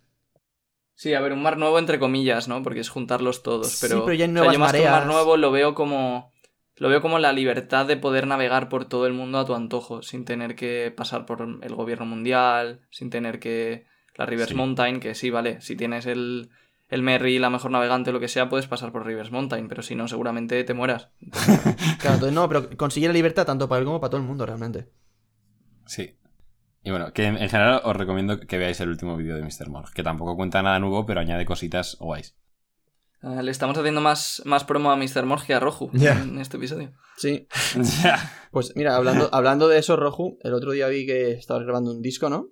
Sí, a ver, un mar nuevo entre comillas, ¿no? Porque es juntarlos todos. Sí, Pero, pero ya hay o sea, nuevas yo más que un mar nuevo lo veo como. Lo veo como la libertad de poder navegar por todo el mundo a tu antojo, sin tener que pasar por el gobierno mundial, sin tener que. La Rivers Sí. Mountain, que sí, vale, si tienes el, el Merry, la mejor navegante o lo que sea, puedes pasar por Rivers Mountain, pero si no, seguramente te mueras. Claro, entonces no, pero conseguir la libertad tanto para él como para todo el mundo, realmente. Sí. Y bueno, que en en general os recomiendo que veáis el último vídeo de Mr. Morg, que tampoco cuenta nada nuevo, pero añade cositas guays. Ah, le estamos haciendo más, más promo a Mr. Morg que a Roju en este episodio. Sí. Pues mira, hablando, hablando de eso, Roju, el otro día vi que estabas grabando un disco, ¿no?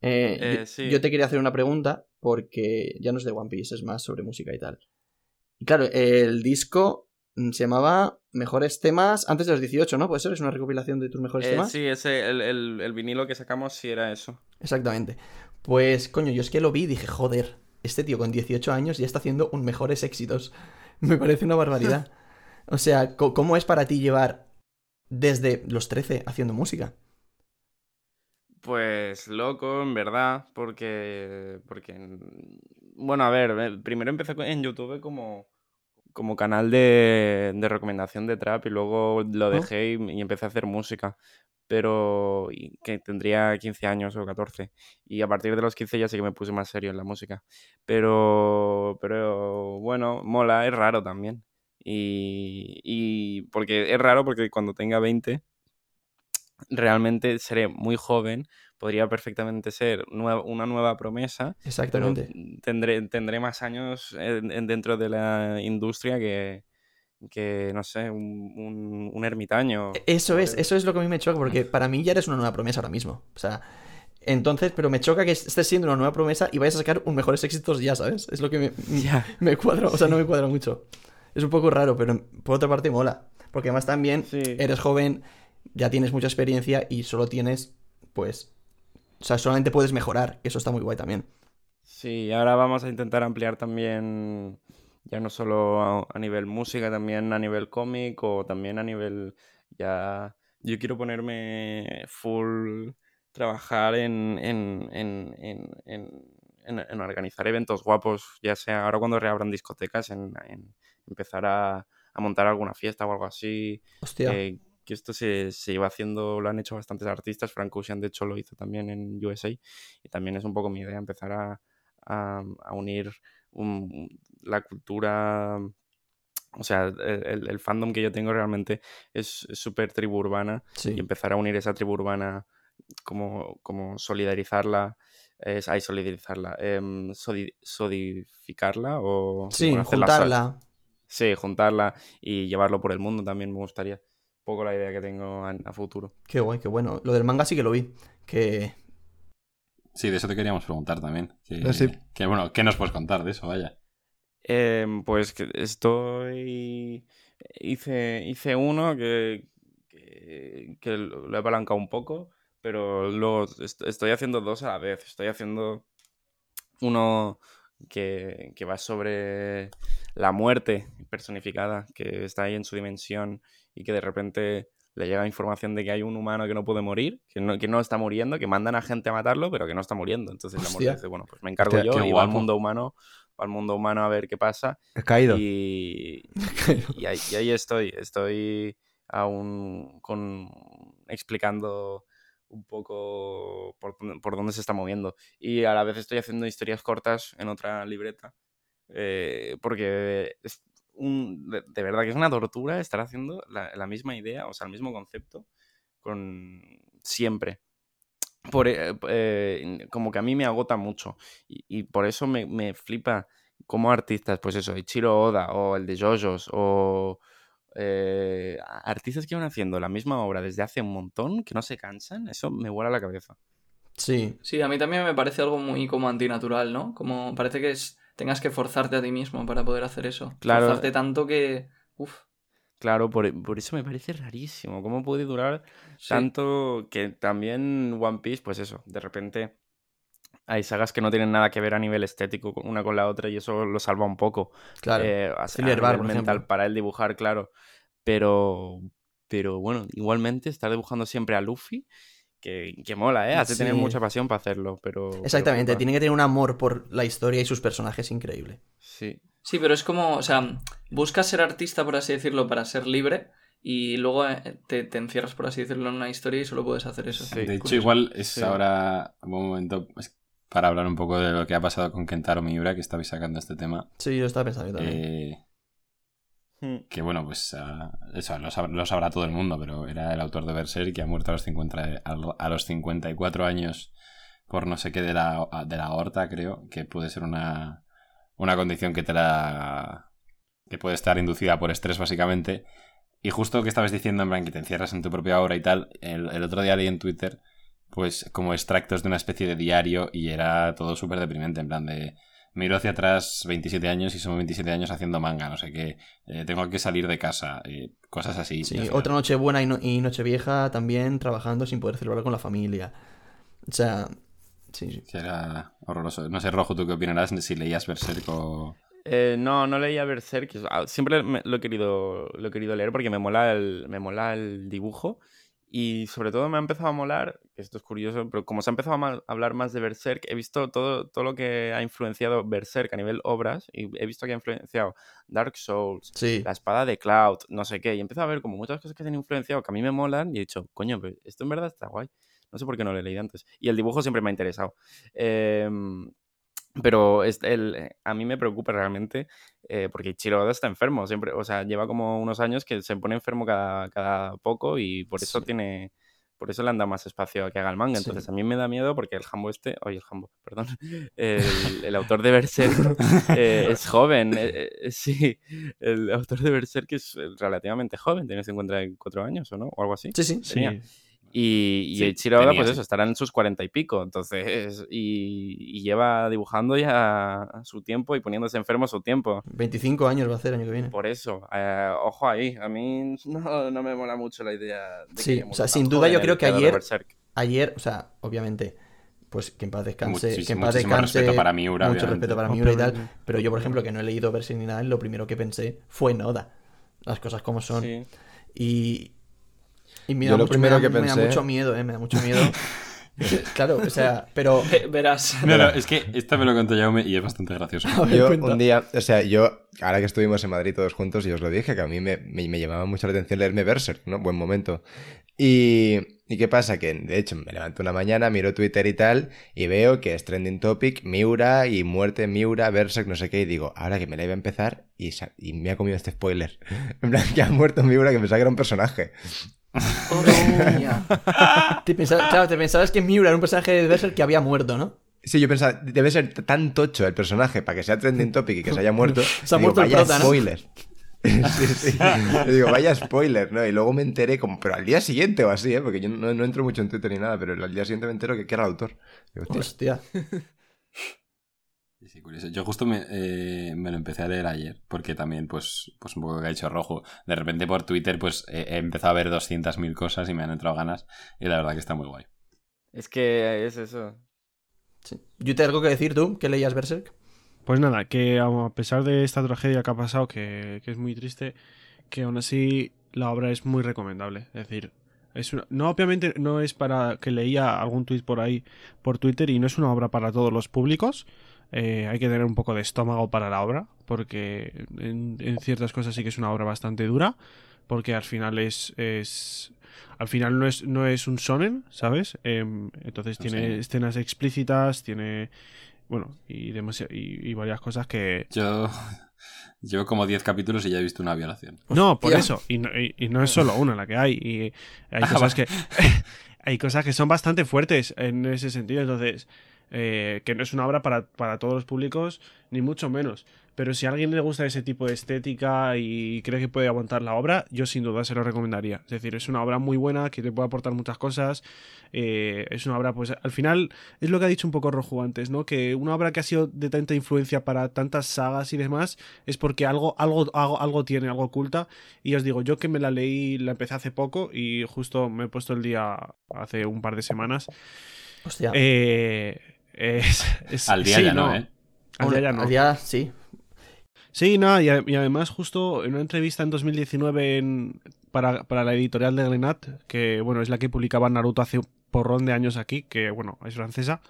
Eh, Eh, yo, sí. yo te quería hacer una pregunta porque ya no es de One Piece, es más sobre música y tal. Y claro, el disco se llamaba Mejores temas antes de los 18, ¿no? ¿Puede ser? Es una recopilación de tus mejores Eh, temas. sí, ese, el, el, el vinilo que sacamos sí era eso. Exactamente. Pues, coño, yo es que lo vi y dije, joder, este tío con 18 años ya está haciendo un mejores éxitos. Me parece una barbaridad. O sea, ¿cómo es para ti llevar desde los 13 haciendo música? Pues loco, en verdad, porque, porque, bueno, a ver, eh, primero empecé en YouTube como, como canal de, de recomendación de trap y luego lo dejé y, y empecé a hacer música, pero y que tendría 15 años o 14 y a partir de los 15 ya sí que me puse más serio en la música, pero, pero bueno, mola, es raro también. Y, y porque es raro porque cuando tenga 20 realmente seré muy joven, podría perfectamente ser una nueva promesa, pero Exactamente. tendré, tendré más años en- en- dentro de la industria que, que no sé, un, un- un ermitaño. Eso es, eso es lo que a mí me choca, porque para mí ya eres una nueva promesa ahora mismo. O sea, entonces, pero me choca que estés siendo una nueva promesa y vayas a sacar un mejores éxitos ya, ¿sabes? Es lo que me, Ya. me cuadra, o sea, no me cuadra mucho. Es un poco raro, pero por otra parte mola. Porque además también Sí. eres joven, ya tienes mucha experiencia y solo tienes, pues, o sea, solamente puedes mejorar. Eso está muy guay también. Sí, ahora vamos a intentar ampliar también, ya no solo a, a nivel música, también a nivel cómic o también a nivel ya... Yo quiero ponerme full, trabajar en, en, en, en, en, en- organizar eventos guapos, ya sea ahora cuando reabran discotecas, en, en empezar a, a montar alguna fiesta o algo así. Hostia. que, que esto se, se iba haciendo, lo han hecho bastantes artistas. Frank Ocean, de hecho, lo hizo también en USA. Y también es un poco mi idea empezar a, a- a unir un- la cultura. O sea, el, fandom que yo tengo realmente es súper tribu urbana. sí. Y empezar a unir esa tribu urbana, como, como solidarizarla. Es, solidarizarla. sodi- sodificarla o. Sí, bueno, juntarla. Sí, juntarla y llevarlo por el mundo también me gustaría. Poco la idea que tengo a, a futuro. Qué guay, qué bueno. Lo del manga sí que lo vi. Que Sí, de eso te queríamos preguntar también. Que, Eh, sí. que, bueno, ¿qué nos puedes contar de eso? Vaya. Em, pues que estoy. Hice, hice uno que, que, que lo lo he apalancado un poco, pero luego est- estoy haciendo dos a la vez. Estoy haciendo uno que, que va sobre la muerte personificada, que está ahí en su dimensión y que de repente le llega información de que hay un humano que no puede morir, que no, que no está muriendo, que mandan a gente a matarlo, pero que no está muriendo. Entonces la muerte Hostia. dice, bueno, pues me encargo Hostia, yo y va al mundo humano, va al mundo humano a ver qué pasa. He caído. Y, y ahí, y ahí estoy, estoy aún con, explicando un poco por, dónde- por dónde se está moviendo. Y a la vez estoy haciendo historias cortas en otra libreta, eh, porque es un, de, de verdad que es una tortura estar haciendo la, la misma idea, o sea, el mismo concepto, con siempre. Por, eh, eh, como que a mí me agota mucho y, y por eso me, me flipa como artistas, pues eso, Ichiro Oda o el de JoJo's o eh, artistas que van haciendo la misma obra desde hace un montón, que no se cansan, eso me vuela la cabeza. Sí, Sí, a mí también me parece algo muy como antinatural, ¿no? Como parece que es, tengas que forzarte a ti mismo para poder hacer eso. Claro. Forzarte tanto que... Uf. Claro, por, por eso me parece rarísimo. ¿Cómo puede durar sí. tanto que también One Piece, pues eso, de repente hay sagas que no tienen nada que ver a nivel estético con- una con la otra y eso lo salva un poco. claro. eh, a- a Thriller nivel Bar, por mental para él dibujar, claro. Pero, pero bueno, igualmente estar dibujando siempre a Luffy, que, que mola, ¿eh? Hace tener mucha pasión para hacerlo, pero... Exactamente, tiene que tener un amor por la historia y sus personajes increíble. Sí. Sí, pero es como, o sea, buscas ser artista, por así decirlo, para ser libre y luego eh, te, te encierras, por así decirlo, en una historia y solo puedes hacer eso. Sí, de hecho, igual es Sí. ahora un buen momento para hablar un poco de lo que ha pasado con Kentaro Miura, que estabais sacando este tema. Sí, yo estaba pensando yo también. Eh. Que bueno, pues ah, eso lo, sab- lo sabrá todo el mundo, pero era el autor de Berserk que ha muerto a los, 50, a lo- a los 54 años por no sé qué de la, de la aorta, creo, que puede ser una, una condición que te la... que puede estar inducida por estrés, básicamente. Y justo que estabas diciendo, en plan, que te encierras en tu propia obra y tal, el, el otro día leí en Twitter, pues como extractos de una especie de diario y era todo súper deprimente, en plan de... Miro hacia atrás 27 años y somos 27 años haciendo manga, no sé qué. eh, tengo que salir de casa, eh, cosas así. Sí, otra noche buena y, no- y noche vieja también trabajando sin poder celebrar con la familia. O sea, sí, sí. que era horroroso. No sé, Rojo, ¿tú qué opinarás si leías Berserk o...? Eh, no, no leía Berserk. ah, Siempre me- lo he querido, lo he querido leer porque me mola el, me mola el dibujo. Y sobre todo me ha empezado a molar, que esto es curioso, pero como se ha empezado a hablar más de Berserk, he visto todo, todo lo que ha influenciado Berserk a nivel obras, y he visto que ha influenciado Dark Souls, Sí, la espada de Cloud, no sé qué, y empiezo a ver como muchas cosas que se han influenciado que a mí me molan, y he dicho, coño, pero esto en verdad está guay. No sé por qué no lo he leído antes. Y el dibujo siempre me ha interesado. Em, pero es el, eh, a mí me preocupa realmente eh, porque Ichiro Oda está enfermo. Siempre, o sea, lleva como unos años que se pone enfermo cada, cada poco y por eso Sí. tiene. Por eso le anda más espacio a que haga el manga. Sí. Entonces a mí me da miedo porque el Jambo este. Oye, el Jambo, perdón. El, el autor de Berserk eh, es joven. eh, sí, el autor de Berserk es relativamente joven. Tiene 54 años o no, o algo así. sí, sí. Sí. Y, y Sí, Oda, tenía, pues sí. eso, estará en sus cuarenta y pico, entonces, y, y lleva dibujando ya su tiempo y poniéndose enfermo su tiempo. 25 años va a hacer el año que viene. Por eso, eh, ojo ahí, a mí no, no me mola mucho la idea de Sí, o sea, sin duda yo creo que ayer-. Ayer, o sea, obviamente, pues que en paz descanse. Muchis- que en paz muchísimo descanse. respeto para Miura, Mucho obviamente. respeto para Miura y tal. Pero yo, por ejemplo, que no he leído Berserk ni nada, lo primero que pensé fue Noda. Las cosas como son. Sí. Y. Y me Yo lo primero me da, que me da pensé- mucho miedo, eh, me da mucho miedo. claro, o sea, pero. Ve- Verás. No, no, es que esta me lo contó Jaume y es bastante gracioso. A ver, Yo cuenta. un día, o sea, yo, ahora que estuvimos en Madrid todos juntos, y os lo dije, que a mí me, me, me llamaba mucho la atención leerme Berserk, ¿no? Buen momento. Y, ¿y qué pasa? Que de hecho me levanto una mañana, miro Twitter y tal, y veo que es trending topic, Miura y muerte Miura, Berserk, no sé qué, y digo, ahora que me la iba a empezar, y, y me ha comido este spoiler. En plan, que ha muerto Miura, que pensaba que era un personaje. Oh. Te pensaba- claro, te pensabas que Miura era un personaje de Berserk que había muerto, ¿no? Sí, yo pensaba, debe ser tan tocho el personaje para que sea trending topic y que se haya muerto. Se ha digo, muerto el vaya spoiler. sí, sí. Yo digo, vaya spoiler, ¿no? Y luego me enteré, como, pero al día siguiente o así, ¿eh? Porque yo no, no entro mucho en Twitter ni nada, pero al día siguiente me entero que, que era el autor. Digo, hostia. Hostia. Sí, sí, curioso. Yo justo me, eh, me lo empecé a leer ayer, porque también, pues, pues un poco que ha hecho rojo. De repente por Twitter, pues he, he empezado a ver 200.000 cosas y me han entrado ganas. Y la verdad que está muy guay. Es que es eso. Sí. ¿Yo te algo que decir tú? ¿Que leías Berserk? Pues nada, que a pesar de esta tragedia que ha pasado, que, que es muy triste, que aún así la obra es muy recomendable. Es decir, es una- no, obviamente no es para que leía algún tuit por ahí, por Twitter, y no es una obra para todos los públicos. Eh, hay que tener un poco de estómago para la obra, porque en, en ciertas cosas sí que es una obra bastante dura, porque al final es... es al final no es, no es un sonen, ¿sabes? Em, entonces No tiene sé. escenas explícitas, tiene... Bueno, y, demasi- y, y varias cosas que, Yo llevo como 10 capítulos y ya he visto una violación. no, por eso. Y no, y- y no es solo una la que hay. Y hay Ah, cosas que. hay cosas que son bastante fuertes en ese sentido. Entonces. Eh, que no es una obra para, para todos los públicos, ni mucho menos. Pero si a alguien le gusta ese tipo de estética y cree que puede aguantar la obra, yo sin duda se lo recomendaría. Es decir, es una obra muy buena que te puede aportar muchas cosas. eh, es una obra, pues al final, es lo que ha dicho un poco Rojo antes, ¿no? Que una obra que ha sido de tanta influencia para tantas sagas y demás es porque algo, algo, algo, algo tiene, algo oculta. Y os digo, yo que me la leí, la empecé hace poco y justo me he puesto el día hace un par de semanas. Hostia. Eh, es, es- Al día sí, ya no, ¿eh? Al día ya no. Al día, sí. Sí, nada, y, a- y además justo en una entrevista en 2019 en- para, para la editorial de Glenat, que bueno, es la que publicaba Naruto hace un porrón de años aquí, que bueno, es francesa,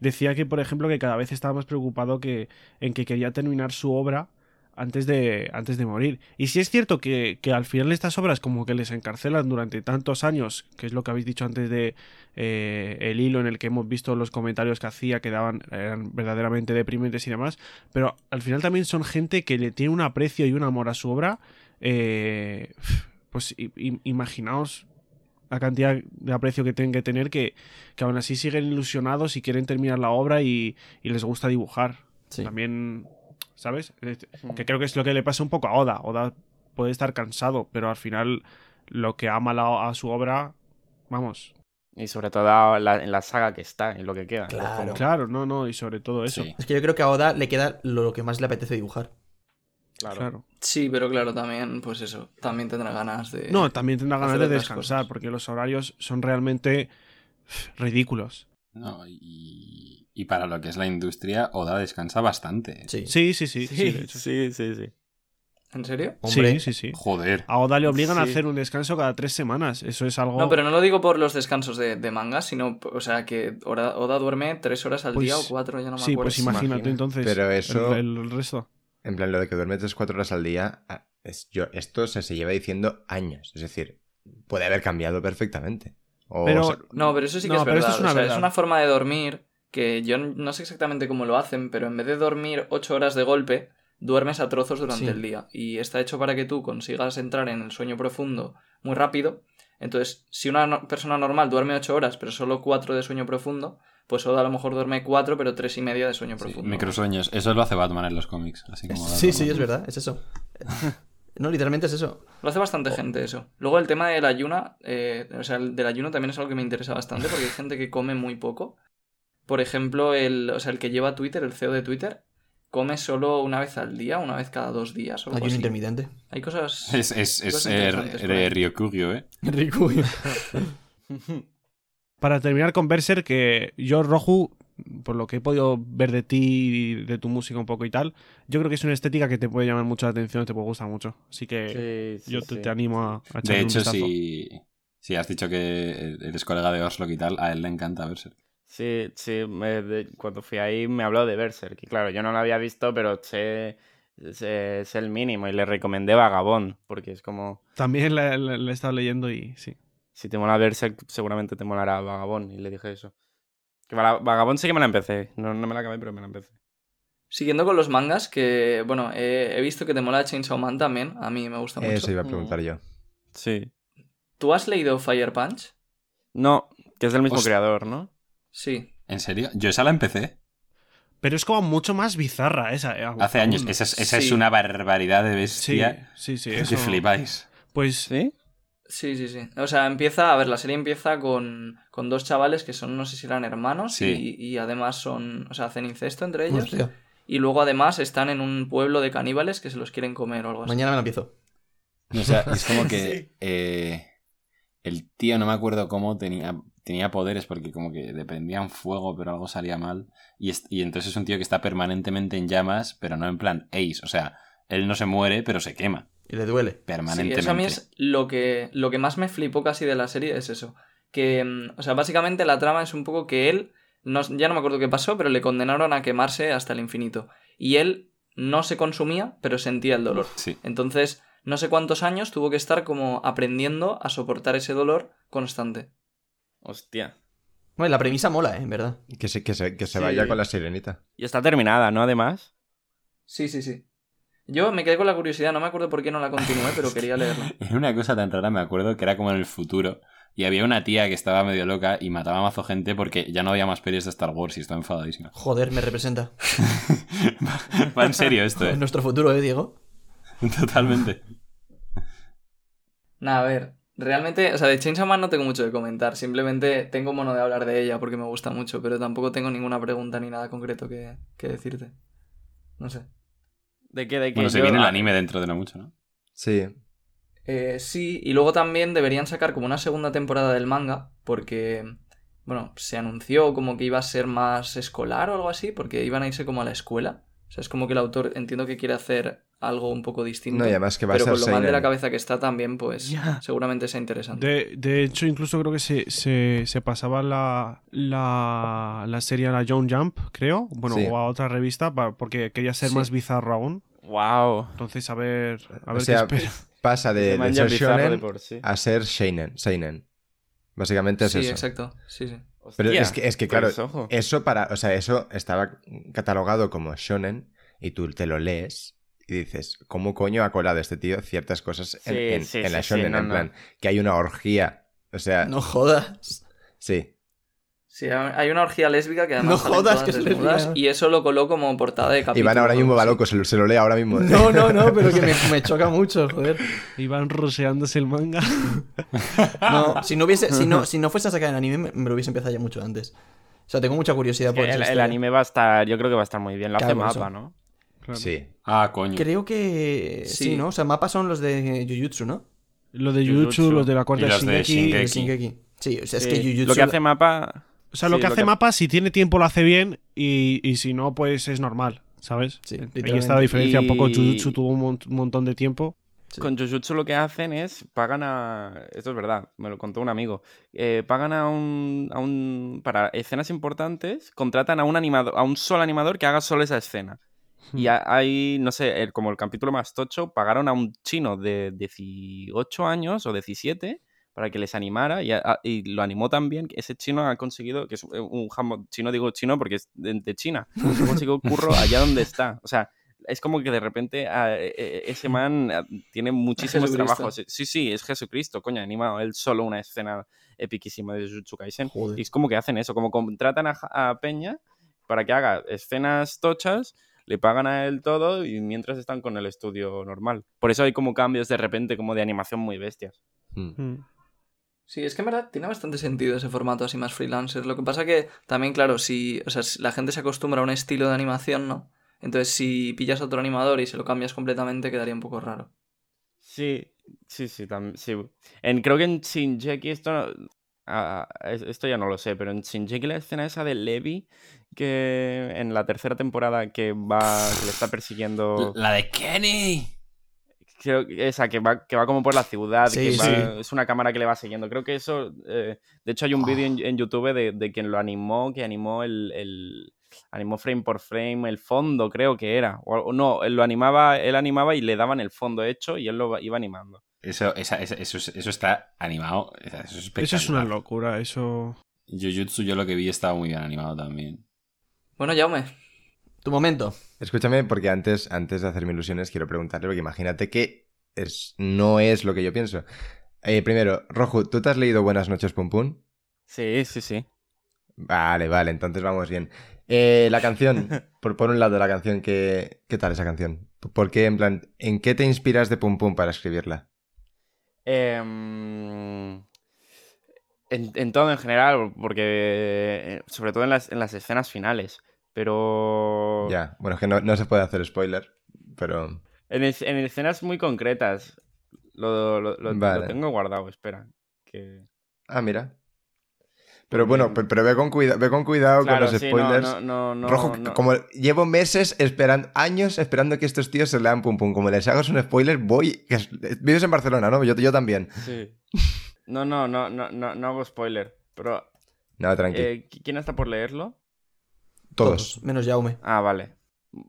decía que, por ejemplo, que cada vez estaba más preocupado que, en que quería terminar su obra antes de, antes de morir. Y si es cierto que, que al final estas obras como que les encarcelan durante tantos años, que es lo que habéis dicho antes de eh, el hilo en el que hemos visto los comentarios que hacía, que daban, eran verdaderamente deprimentes y demás, pero al final también son gente que le tiene un aprecio y un amor a su obra. eh, pues imaginaos la cantidad de aprecio que tienen que tener que, que aún así siguen ilusionados y quieren terminar la obra y, y les gusta dibujar. Sí. También, ¿sabes? Que creo que es lo que le pasa un poco a Oda. Oda puede estar cansado, pero al final lo que ama la- a su obra, vamos. Y sobre todo la- en la saga que está, en lo que queda. Claro. Claro, no, no, y sobre todo eso. Sí. Es que yo creo que a Oda le queda lo que más le apetece dibujar. Claro. Claro. Sí, pero claro, también, pues eso, también tendrá ganas de... No, también tendrá ganas de descansar, cosas. porque los horarios son realmente ridículos. No, y, y para lo que es la industria, Oda descansa bastante. ¿eh? Sí. Sí, sí, sí. Sí, Sí, sí, sí, sí. ¿En serio? Hombre. sí, sí, sí. Joder. A Oda le obligan a Sí. hacer un descanso cada tres semanas. Eso es algo. No, pero no lo digo por los descansos de, de manga, sino, o sea, que Oda, Oda duerme tres horas al Pues- día o cuatro, ya no me sí, acuerdo. pues imagínate imagina. entonces. Pero eso- El, el resto. En plan, lo de que duerme 3-4 horas al día, ah, es, yo, esto se, se lleva diciendo años. Es decir, puede haber cambiado perfectamente. O, Pero- o sea, No, pero eso sí que No, es pero verdad. esto es una o sea, verdad. es una forma de dormir que yo no sé exactamente cómo lo hacen, pero en vez de dormir ocho horas de golpe, duermes a trozos durante Sí. el día. Y está hecho para que tú consigas entrar en el sueño profundo muy rápido. Entonces, si una no- persona normal duerme ocho horas, pero solo cuatro de sueño profundo, pues Oda a lo mejor duerme cuatro, pero tres y media de sueño Sí, profundo. microsueños. Eso lo hace Batman en los cómics. Así como Sí, sí, es verdad, es eso. No, literalmente es eso. Lo hace bastante gente eso. Luego el tema del ayuno, eh, o sea, el del ayuno también es algo que me interesa bastante porque hay gente que come muy poco. Por ejemplo, el, o sea, el que lleva Twitter, el CEO de Twitter, come solo una vez al día, una vez cada dos días o algo Ayuno así. intermitente. Hay cosas... Es, es, es Cosas eh, interesantes por eh, ahí. Ryokugyo, ¿eh? Para terminar con Berserk, que yo, Roju, por lo que he podido ver de ti, y de tu música un poco y tal, yo creo que es una estética que te puede llamar mucho la atención, te puede gustar mucho. Así que Sí, sí, yo te, sí. te animo a, a echarle De hecho, si, si has dicho que eres colega de Oslo y tal, a él le encanta Berserk. Sí, sí, me- de- cuando fui ahí me habló de Berserk. Y claro, yo no lo había visto, pero sé, sé, sé el mínimo y le recomendé Vagabond, porque es como, También la he estado leyendo y sí. si te mola Berserk, seguramente te molará Vagabond. Y le dije eso. Que Vaga- Vagabond sí que me la empecé. No, no me la acabé, pero me la empecé. Siguiendo con los mangas, que bueno, eh, he visto que te mola Chainsaw Man también, a mí me gusta mucho. Eso iba a preguntar yo. Sí. ¿Tú has leído Fire Punch? No, que es del mismo Hostia. creador, ¿no? Sí. ¿En serio? Yo esa la empecé Pero es como mucho más bizarra esa. eh, hace años. Esa, es, esa Sí. es una barbaridad de Sí, bestia sí, sí. que Eso... flipáis. Pues ¿Sí? Sí, sí, sí. O sea, empieza, a ver, la serie empieza con, con dos chavales que son, no sé si eran hermanos Sí. y, y además son, o sea, hacen incesto entre ellos. Hostia. Y luego además están en un pueblo de caníbales que se los quieren comer o algo así. Mañana me la empiezo. O sea, es como que eh, el tío, no me acuerdo cómo, tenía, tenía poderes porque como que dependían fuego, pero algo salía mal. Y, es- y entonces es un tío que está permanentemente en llamas, pero no en plan Ace. O sea, él no se muere, pero se quema. Y le duele. Sí, Permanentemente. eso a mí es lo que, lo que más me flipó casi de la serie, es eso. Que, mm, o sea, básicamente la trama es un poco que él, no, ya no me acuerdo qué pasó, pero le condenaron a quemarse hasta el infinito. Y él no se consumía, pero sentía el dolor. Sí. Entonces, no sé cuántos años tuvo que estar como aprendiendo a soportar ese dolor constante. Hostia. Bueno, la premisa mola, ¿eh? En verdad. Que se, que se, que se Sí. vaya con la sirenita. Y está terminada, ¿no? Además. Sí, sí, sí. Yo me quedé con la curiosidad, no me acuerdo por qué no la continué, pero quería leerla. Era una cosa tan rara, me acuerdo, que era como en el futuro. Y había una tía que estaba medio loca y mataba a mazo gente porque ya no había más pelis de Star Wars y estaba enfadadísima. Joder, me representa. Va en serio esto, En ¿eh? nuestro futuro, ¿eh, Diego? Totalmente. Nada, a ver. Realmente, o sea, de Chainsaw Man no tengo mucho que comentar. Simplemente tengo mono de hablar de ella porque me gusta mucho, pero tampoco tengo ninguna pregunta ni nada concreto que, que decirte. No sé. ¿De qué? ¿De qué? Bueno, se Yo- viene el anime dentro de no mucho, ¿no? Sí. Eh, sí, y luego también deberían sacar como una segunda temporada del manga, porque, bueno, se anunció como que iba a ser más escolar o algo así, porque iban a irse como a la escuela. O sea, es como que el autor entiendo que quiere hacer algo un poco distinto. No, y además que va pero a ser con lo mal de la cabeza que está también, pues seguramente sea interesante. De, de hecho, incluso creo que se, se, se pasaba la, la, la serie a la Young Jump, creo. Bueno, Sí. o a otra revista, porque quería ser Sí. más bizarro aún. Wow. Entonces, a ver, a O ver sea, qué espera. Pasa de, de ser shonen por sí. a ser seinen. seinen. Básicamente es sí, eso. exacto. Sí, sí. Pero Hostia, es que, es que claro, pues, eso para, o sea, eso estaba catalogado como shonen y tú te lo lees y dices, ¿cómo coño ha colado este tío ciertas cosas en, Sí, en- sí, en la sí, sí, shonen? no, en no. plan, que hay una orgía. O sea, No jodas. sí. Sí, hay una orgía lésbica que además No jodas que es y eso lo coló como portada de capítulo. Iván ahora mismo va loco, se lo, se lo lee ahora mismo. No, no, no, pero que me, me choca mucho, joder. Iban roseándose el manga. No, si no hubiese, si no, si no fuese a sacar el anime, me, me lo hubiese empezado ya mucho antes. O sea, tengo mucha curiosidad por el, el anime va a estar, yo creo que va a estar muy bien. Lo hace mapa, ¿no? Claro. Sí. Ah, coño. Creo que sí. Sí. ¿no? O sea, mapas son los de Jujutsu, ¿no? Lo de Jujutsu. Jujutsu, los de la cuarta Y los de Shingeki. Sí, o sea, es Sí, que Jujutsu... Lo que hace mapa. O sea, lo Sí, que lo hace que- mapa, si tiene tiempo lo hace bien y, y si no, pues es normal, ¿sabes? Sí, Ahí está la diferencia. Un poco Jujutsu tuvo un, mon- un montón de tiempo. Sí. Con Jujutsu lo que hacen es, pagan a... Esto es verdad, me lo contó un amigo. Eh, pagan a un, a un... Para escenas importantes, contratan a un animador, a un solo animador que haga solo esa escena. Y ha- hay, no sé, el- como el capítulo más tocho, pagaron a un chino de 18 años o 17 para que les animara y, a- y lo animó también. Ese chino ha conseguido, que es un jamón chino, digo chino porque es de, de China, ha conseguido curro allá donde está. O sea, es como que de repente ah, eh, eh, ese man ah, tiene muchísimos trabajos. Sí, sí, es Jesucristo, coño, animado él solo una escena epiquísima de Jujutsu Kaisen. Joder. Y es como que hacen eso, como contratan a Peña para que haga escenas tochas, le pagan a él todo y mientras están con el estudio normal. Por eso hay como cambios de repente como de animación muy bestias. Mm. Mm. Sí, es que en verdad tiene bastante sentido ese formato así más freelancer. Lo que pasa que también, claro, si, o sea, si la gente se acostumbra a un estilo de animación, ¿no? Entonces, si pillas a otro animador y se lo cambias completamente, quedaría un poco raro. Sí, sí, sí, también, sí. En, creo que en Shinjeki esto, ah, esto ya no lo sé, pero en Shinjeki la escena esa de Levi, que en la tercera temporada que va, que le está persiguiendo, La de Kenny. creo que esa que va, que va como por la ciudad, Sí, que sí. va- es una cámara que le va siguiendo. Creo que eso, eh, de hecho hay un vídeo en, en YouTube de, de quien lo animó, que animó el, el- animó frame por frame el fondo, creo que era. O, no, él lo animaba, él animaba y le daban el fondo hecho y él lo iba animando. Eso, esa- esa- eso, es- eso está animado. Eso es Eso es una locura, eso. Jujutsu yo lo que vi estaba muy bien animado también. Bueno, Jaume, Tu momento. Escúchame, porque antes, antes de hacerme ilusiones, quiero preguntarle, porque imagínate que es, no es lo que yo pienso. Eh, primero, Rojo, ¿tú te has leído Buenas noches, Pum Pum? Sí, sí, sí. Vale, vale, entonces vamos bien. Eh, la canción, por, por un lado, la canción, ¿qué, ¿qué tal esa canción? ¿Por qué, en plan, en qué te inspiras de Pum Pum para escribirla? Em, en, en todo en general, porque eh, sobre todo en las, en las escenas finales. Pero Ya, bueno, es que no, no se puede hacer spoiler, pero... en, es- en escenas muy concretas lo, lo- lo- lo Vale. tengo guardado, espera. Que... Ah, mira. Pero bueno, pe- pero ve con, cuida- ve con cuidado Claro, con los sí, spoilers. no, no, no, Rojo, no. como llevo meses esperando, años esperando que estos tíos se lean pum pum. Como les hagas un spoiler, voy. Vives en Barcelona, ¿no? Yo, yo también. Sí. No, no, no, no, no, no hago spoiler. Pero, No, tranqui. eh, ¿quién está por leerlo? Todos. Menos Jaume. Ah, vale.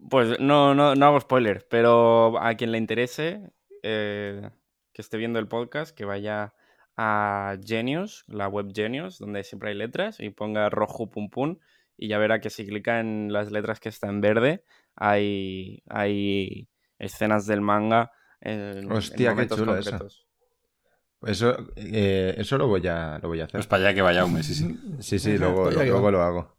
Pues no, no, no hago spoiler, pero a quien le interese, eh, que esté viendo el podcast, que vaya a Genius, la web Genius, donde siempre hay letras, y ponga rojo pum pum, y ya verá que si clica en las letras que está en verde, hay, hay escenas del manga en, en Hostia, qué momentos chulo eso. concretos. Eso, eh, eso lo voy a, lo voy a hacer. Pues para allá que vaya un mes, sí, sí. Sí, sí, luego, que luego lo hago.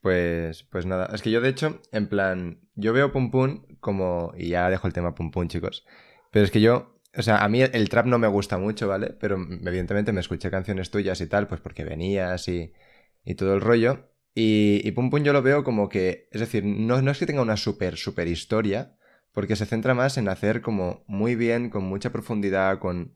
Pues, pues nada, es que yo de hecho, en plan, yo veo Pum Pum como, y ya dejo el tema Pum Pum, chicos, pero es que yo, o sea, a mí el trap no me gusta mucho, ¿vale? Pero evidentemente me escuché canciones tuyas y tal, pues porque venías y, y todo el rollo, y, y Pum Pum yo lo veo como que, es decir, no, no es que tenga una super, super historia, porque se centra más en hacer como muy bien, con mucha profundidad, con,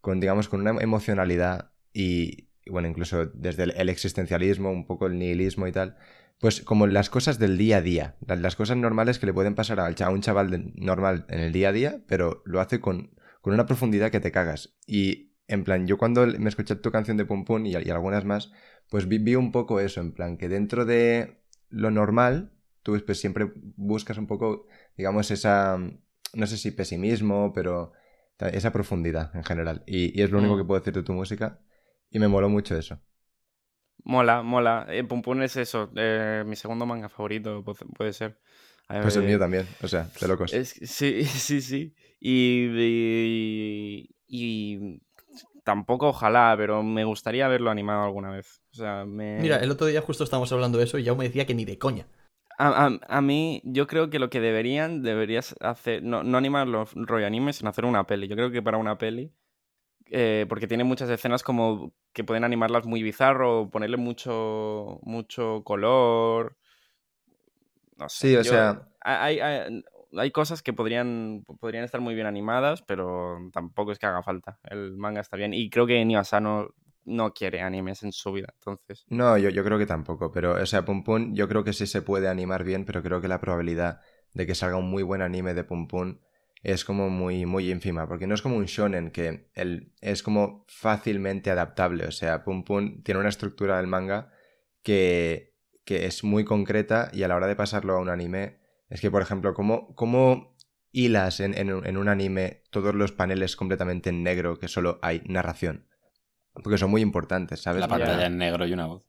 con digamos, con una emocionalidad y, bueno, incluso desde el, existencialismo, un poco el nihilismo y tal, pues como las cosas del día a día, la- las, cosas normales que le pueden pasar a un chaval normal en el día a día, pero lo hace con, con una profundidad que te cagas. Y en plan, yo cuando me escuché tu canción de Pum Pum y, y algunas más, pues vi, vi un poco eso, en plan, que dentro de lo normal, tú pues siempre buscas un poco, digamos, esa, no sé si pesimismo, pero esa profundidad en general. Y, y es lo único Mm. que puedo decir de tu música. Y me moló mucho eso. Mola, mola. Eh, Pum Pum es eso, eh, mi segundo manga favorito, pu- puede ser. Pues el ver, mío también, o sea, de locos. Es, sí, sí, sí. Y, y, y tampoco ojalá, pero me gustaría verlo animado alguna vez. O sea, me... Mira, el otro día justo estábamos hablando de eso y Jaume decía que ni de coña. A, a- a mí, yo creo que lo que deberían, deberías hacer, no, no animar los rollo anime, sino hacer una peli. Yo creo que para una peli, eh, porque tiene muchas escenas como que pueden animarlas muy bizarro, ponerle mucho, mucho color. No sé. Sí, o yo- sea- Hay, hay, hay cosas que podrían, podrían estar muy bien animadas, pero tampoco es que haga falta. El manga está bien. Y creo que Niwasa no, quiere animes en su vida, entonces. No, yo, yo creo que tampoco, pero, o sea, Pum Pum, yo creo que sí se puede animar bien, pero creo que la probabilidad de que salga un muy buen anime de Pum Pum es como muy, muy ínfima, porque no es como un shonen que el, es como fácilmente adaptable, o sea, Pum Pum tiene una estructura del manga que, que es muy concreta y a la hora de pasarlo a un anime, es que, por ejemplo, ¿cómo, cómo hilas en, en en un anime todos los paneles completamente en negro que solo hay narración? Porque son muy importantes, ¿sabes? La pantalla en negro y una voz.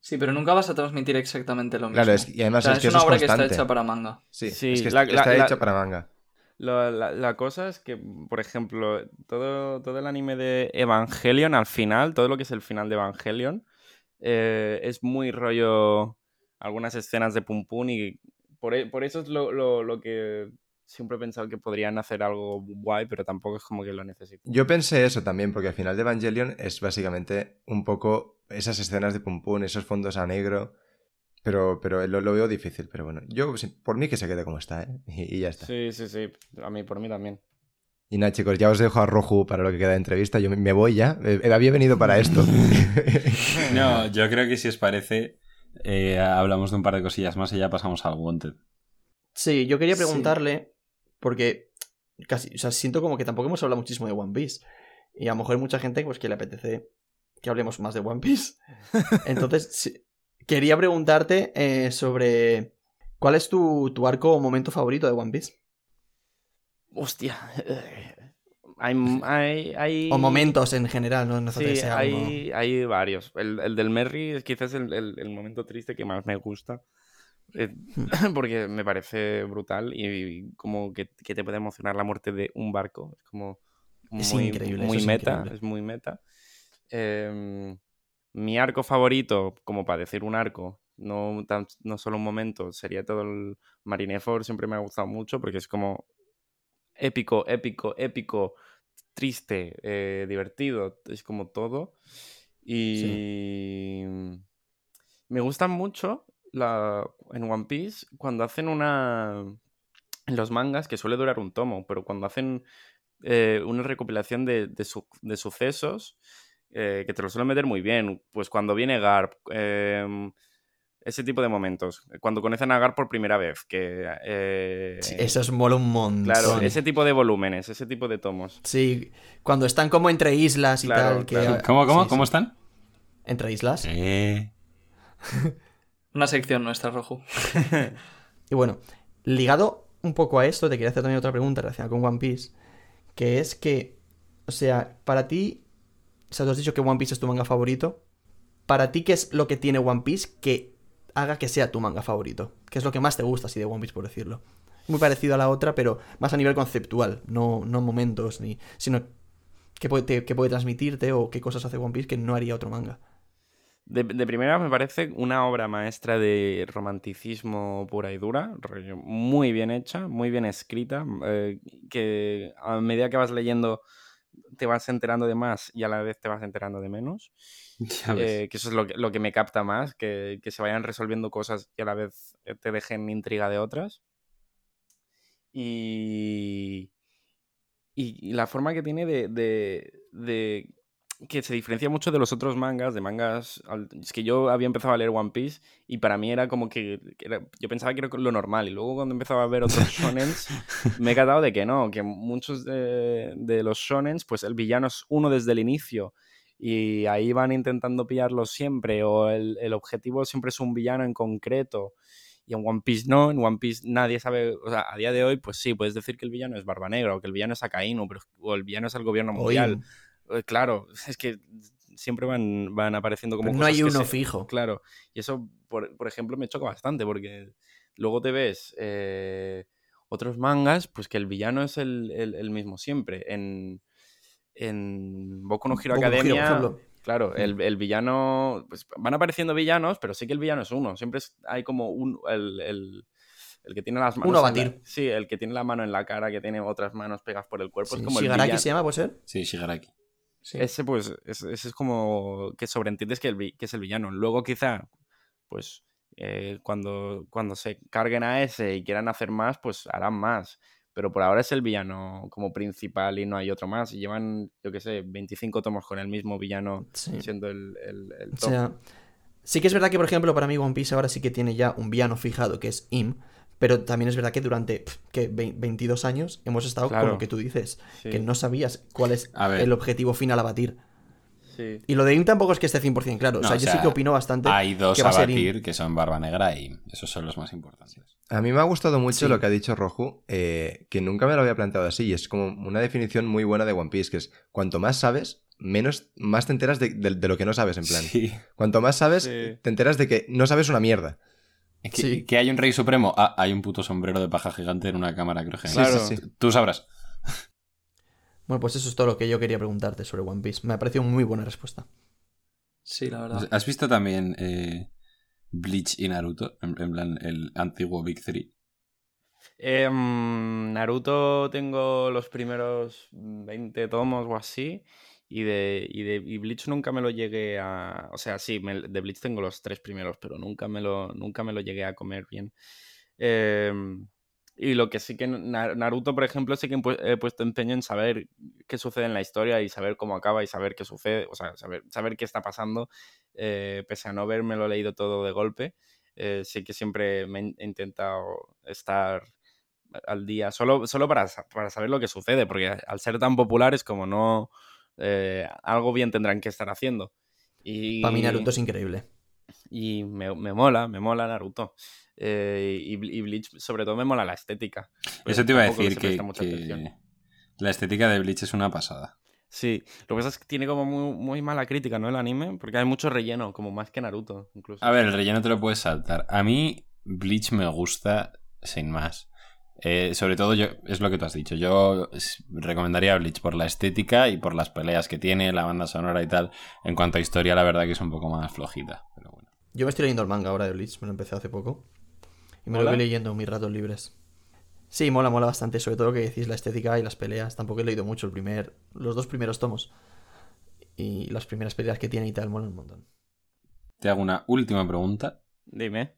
Sí, pero nunca vas a transmitir exactamente lo mismo. Claro, es- y además O sea, es que una eso es obra que está hecha para manga. Sí, Sí, es que la- está la- la- hecha para manga. La, la cosa es que, por ejemplo, todo, todo el anime de Evangelion, al final, todo lo que es el final de Evangelion, eh, es muy rollo algunas escenas de Pum Pum y por, por eso es lo, lo- lo que siempre he pensado que podrían hacer algo guay, pero tampoco es como que lo necesito. Yo pensé eso también, porque al final de Evangelion es básicamente un poco esas escenas de pum pum, esos fondos a negro. Pero, pero lo, lo veo difícil, pero bueno. Yo, por mí que se quede como está, ¿eh? Y, y ya está. Sí, sí, sí, a mí, por mí también. Y nada, chicos, ya os dejo a Roju para lo que queda de entrevista. Yo me- voy ya. Eh, había venido para esto. No, yo creo que si os parece, eh, hablamos de un par de cosillas más y ya pasamos al Wanted. Sí, yo quería Sí. Porque casi, o sea, siento como que tampoco hemos hablado muchísimo de One Piece. Y a lo mejor hay mucha gente pues, que le apetece que hablemos más de One Piece. Entonces, sí, quería preguntarte eh, sobre cuál es tu, tu arco o momento favorito de One Piece. Hostia. eh, Hay, hay, hay- O momentos en general, no, no Sí, hay, hay varios. El, el del Merry es quizás el, el- el momento triste que más me gusta. Eh, porque me parece brutal y, como que, que te puede emocionar la muerte de un barco. Es como Es muy, increíble, eso muy es meta. increíble. Es muy meta. Em, mi arco favorito, como para decir un arco, no, tan- no solo un momento, sería todo el Marineford. Siempre me ha gustado mucho porque es como épico, épico, épico, triste, eh, divertido, es como todo. Y me gusta mucho la, en One Piece cuando hacen una... En los mangas, que suele durar un tomo, pero cuando hacen eh, una recopilación de, de su- de sucesos eh, que te lo suelen meter muy bien. Pues cuando viene Garp, em, ese tipo de momentos. Cuando conocen a Garp por primera vez, que... eh, Sí, eso es mola un montón. Claro, ese tipo de volúmenes, ese tipo de tomos. Sí, cuando están como entre islas y Claro, tal. Que, claro. ¿Cómo, cómo, sí, cómo sí. están? Entre islas. Eh. Una sección nuestra, Rojo. Y bueno, ligado un poco a esto, te quería hacer también otra pregunta relacionada con One Piece. Que es que, o sea, para ti, o sea, tú has dicho que One Piece es tu manga favorito. Para ti, ¿qué es lo que tiene One Piece que haga que sea tu manga favorito? ¿Qué es lo que más te gusta así de One Piece, por decirlo? Muy parecido a la otra, pero más a nivel conceptual, no, no momentos, ni, sino qué puede, puede transmitirte o qué cosas hace One Piece que no haría otro manga. De, de primera me parece una obra maestra de romanticismo pura y dura, muy bien hecha, muy bien escrita, eh, que a medida que vas leyendo te vas enterando de más y a la vez te vas enterando de menos. Ya ves. Eh, que eso es lo que, lo que me capta más, que, que se vayan resolviendo cosas y a la vez eh, te dejen intriga de otras. Y, y, y la forma que tiene de, de- de- que se diferencia mucho de los otros mangas, de mangas... Es que yo había empezado a leer One Piece y para mí era como que... era- yo pensaba que era lo normal y luego cuando empezaba a ver otros shonens me he catado de que no, que muchos de, de los shonens pues el villano es uno desde el inicio y ahí van intentando pillarlo siempre o el, el objetivo siempre es un villano en concreto y en One Piece no, en One Piece nadie sabe, o sea, a día de hoy pues sí, puedes decir que el villano es Barba Negra o que el villano es Akainu pero, o el villano es el gobierno mundial. Claro, es que siempre van, van apareciendo como Pero no cosas hay que uno se- fijo. Claro, y eso, por, por ejemplo, me choca bastante porque luego te ves eh, otros mangas, pues que el villano es el, el- el mismo siempre. En, en Boku no Hero Boku Hero, Academia, ejemplo. claro, el, el villano, pues van apareciendo villanos, pero sí que el villano es uno. Siempre es- hay como un, el, el- el que tiene las manos... Uno la- batir. sí, el que tiene la mano en la cara, que tiene otras manos pegadas por el cuerpo. Sí, es como Shigaraki se llama, ¿puede ser? Sí, Shigaraki. Sí. Ese, pues, es- ese es como que sobreentiendes que, el que es el villano. Luego, quizá, pues, eh, cuando, cuando se carguen a ese y quieran hacer más, pues harán más. Pero por ahora es el villano como principal y no hay otro más. Y llevan, yo qué sé, 25 tomos con el mismo villano Sí. siendo el, el, el O sea, sí que es verdad que, por ejemplo, para mí One Piece ahora sí que tiene ya un villano fijado, que es Im, pero también es verdad que durante. Ve- 22 años hemos estado Claro. como que tú dices, Sí, que no sabías cuál es el objetivo final a batir. sí. Y lo de Im tampoco es que esté 100% claro. No, o sea, o yo sea, sí que opino bastante Hay dos que va a batir que son Barba Negra y esos son los más importantes. A mí me ha gustado mucho Sí. lo que ha dicho Roju, eh, que nunca me lo había planteado así, y es como una definición muy buena de One Piece, que es cuanto más sabes, menos, más te enteras de, de- de lo que no sabes, en plan. Sí. Cuanto más sabes, Sí. te enteras de que no sabes una mierda. Que, Sí. que hay un rey supremo. Ah, hay un puto sombrero de paja gigante en una cámara criogénica. Claro. sí, sí. Tú sabrás. Bueno, pues eso es todo lo que yo quería preguntarte sobre One Piece. Me ha parecido muy buena respuesta. Sí, la verdad. ¿Has visto también eh, Bleach y Naruto? En, en plan, el antiguo Big Three. Em, Naruto tengo los primeros 20 tomos o así. Y de, y de y Bleach nunca me lo llegué a. O sea, sí, me- de Bleach tengo los tres primeros, pero nunca me lo, nunca me lo llegué a comer bien. Em, y lo que sí que Na- Naruto, por ejemplo, sí que he pu- he puesto empeño en saber qué sucede en la historia y saber cómo acaba y saber qué sucede, o sea, saber, saber qué está pasando, eh, pese a no haberme lo leído todo de golpe. eh, sí que siempre me he intentado estar al día, solo, solo para, para saber lo que sucede, porque al ser tan popular es como no... eh, algo bien tendrán que estar haciendo. Y, Para mí Naruto es increíble. y me, me mola, me mola Naruto. Eh, y, y Bleach, sobre todo, me mola la estética. Eso te iba a decir que la estética de Bleach es una pasada. Sí, lo que pasa es que tiene como muy, muy mala crítica, ¿no? El anime, porque hay mucho relleno, como más que Naruto, incluso. A ver, el relleno te lo puedes saltar. A mí Bleach me gusta sin más. Eh, sobre todo yo, es lo que tú has dicho. Yo recomendaría Bleach por la estética y por las peleas que tiene, la banda sonora y tal. En cuanto a historia, la verdad que es un poco más flojita. Pero bueno. Yo me estoy leyendo el manga ahora de Bleach, me lo empecé hace poco. Y me ¿Mola? lo voy leyendo en mis ratos libres. Sí, mola, mola bastante, sobre todo lo que decís, la estética y las peleas. Tampoco he leído mucho el primer, los dos primeros tomos. Y las primeras peleas que tiene y tal, molan un montón. Te hago una última pregunta Dime.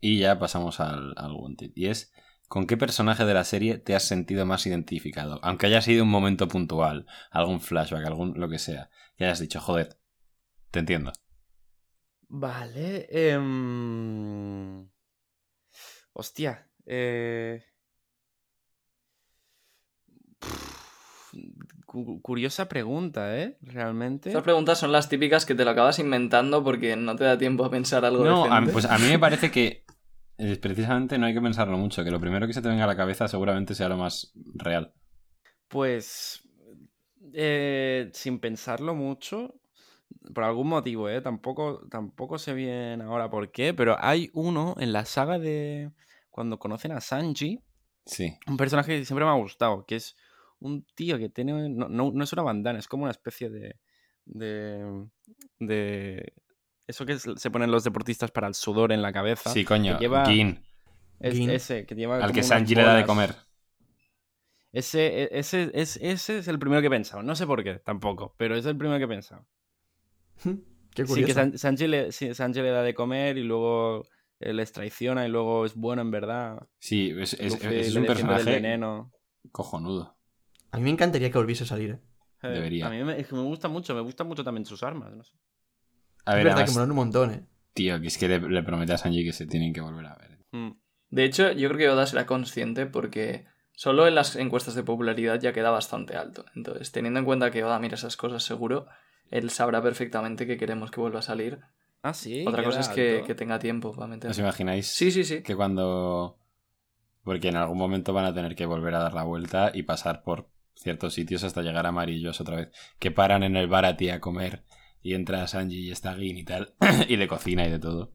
y ya pasamos al, al Wanted. Y es, ¿Con qué personaje de la serie te has sentido más identificado? Aunque haya sido un momento puntual, algún flashback, algún lo que sea. Que hayas dicho, joder, te entiendo. Vale. em, Hostia. eh, cu- Curiosa pregunta, ¿eh? Realmente. Estas preguntas son las típicas que te lo acabas inventando porque no te da tiempo a pensar algo No, a mí, decente. pues a mí me parece que eh, precisamente no hay que pensarlo mucho, que lo primero que se te venga a la cabeza seguramente sea lo más real. Pues. eh, sin pensarlo mucho. Por algún motivo, ¿eh? Tampoco, tampoco sé bien ahora por qué, pero hay uno en la saga de. Cuando conocen a Sanji, Sí. un personaje que siempre me ha gustado, que es un tío que tiene. No, no- no es una bandana, es como una especie de. de. de. Eso que se ponen los deportistas para el sudor en la cabeza. Sí, coño. que lleva- Gin, Es- Gin. ese, que lleva. al que Sanji le da de comer. Ese, e- ese, es, ese es el primero que he pensado. No sé por qué, tampoco, pero es el primero que he pensado. Qué Sí, curioso. que San- Sanji le, sí, Sanji le da de comer y luego eh, les traiciona y luego es bueno en verdad. Sí, es, es- Luffy es un personaje veneno. cojonudo. A mí me encantaría que volviese a salir, ¿eh? Eh, Debería. A mí me, es que me gusta mucho, me gustan mucho también sus armas. No sé. A es ver, verdad además, que molan un montón, ¿eh? tío, que es que le, le promete a Sanji que se tienen que volver a ver. Mm. De hecho, yo creo que Oda será consciente porque solo en las encuestas de popularidad ya queda bastante alto. Entonces, teniendo en cuenta que Oda mira esas cosas seguro, él sabrá perfectamente que queremos que vuelva a salir. Ah, sí. Otra cosa es que tenga tiempo para meter. ¿Os imagináis Sí, sí, sí. que cuando... Porque en algún momento van a tener que volver a dar la vuelta y pasar por ciertos sitios hasta llegar a Amarillos otra vez. Que paran en el bar a ti a comer y entra Sanji y está Gin y tal. y le cocina y de todo.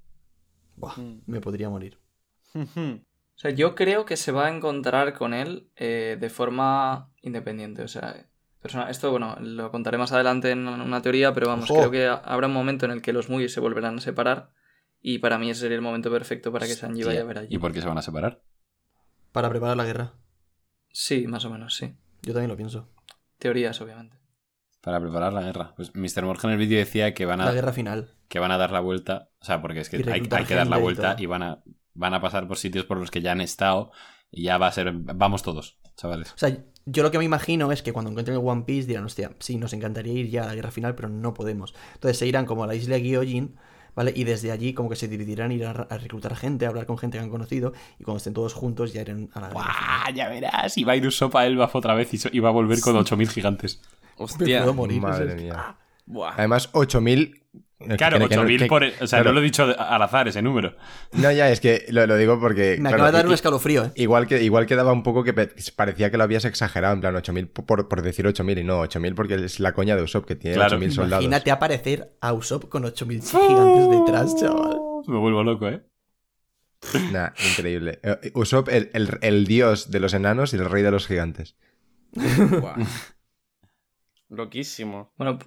Buah, Mm. me podría morir. O sea, yo creo que se va a encontrar con él eh, de forma independiente. O sea, persona- esto, bueno, lo contaré más adelante en una teoría, pero vamos, Ojo. creo que ha- habrá un momento en el que los Mugi se volverán a separar. Y para mí ese sería el momento perfecto para que Sanji vaya a ver allí. ¿Y por qué se van a separar? Para preparar la guerra. Sí, más o menos, sí. Yo también lo pienso. Teorías, obviamente. Para preparar la guerra. Pues Mr. Morgan en el vídeo decía que van a... La guerra final. que van a dar la vuelta. O sea, porque es que hay, que dar la y vuelta y, van, a, van a pasar por sitios por los que ya han estado. Y ya va a ser. Vamos todos, chavales. O sea, yo lo que me imagino es que cuando encuentren el One Piece dirán, hostia, sí, nos encantaría ir ya a la guerra final, pero no podemos. Entonces se irán como a la isla Gyojin, ¿vale? Y desde allí como que se dividirán, irán a reclutar gente, a hablar con gente que han conocido, y cuando estén todos juntos ya irán a la guerra. ¡Buah! Ya verás. Y va a ir Usopp a Elbaf otra vez y, so- y va a volver con 8000 gigantes. Me Hostia. puedo morir. Madre es- mía. Buah. Además, 8000. eh, Claro, que- que no- 8000 que- por. O sea, claro. no lo he dicho al azar ese número. No, ya, es que lo, lo digo porque. Me claro, acaba de dar un escalofrío, ¿eh? Igual que igual quedaba un poco que parecía que lo habías exagerado, en plan 8000 por, por decir 8000 y no 8000 porque es la coña de Usopp que tiene Claro. 8000 soldados. Imagínate aparecer a Usopp con 8000 gigantes detrás, chaval. Me vuelvo loco, ¿eh? Nah, increíble. Eh, Usopp, el, el- el dios de los enanos y el rey de los gigantes. Buah. Loquísimo. Bueno,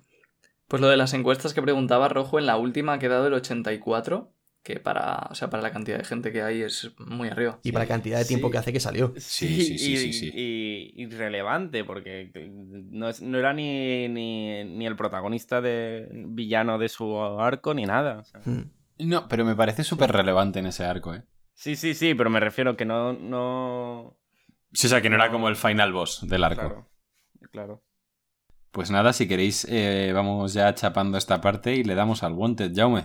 pues lo de las encuestas que preguntaba Rojo, en la última ha quedado el 84, que para, o sea, para la cantidad de gente que hay es muy arriba. Y para la cantidad de tiempo Sí. que hace que salió. Sí, sí, sí, y, sí, sí. y- irrelevante, porque no, es- no era ni, ni, ni el protagonista de villano de su arco ni nada. o sea. Mm. No, pero me parece súper relevante en ese arco, ¿eh? Sí, sí, sí, pero me refiero que no. no... Sí, o sea, que no era como el final boss del arco. Claro. Claro. Pues nada, si queréis, eh, vamos ya chapando esta parte y le damos al Wanted, Jaume.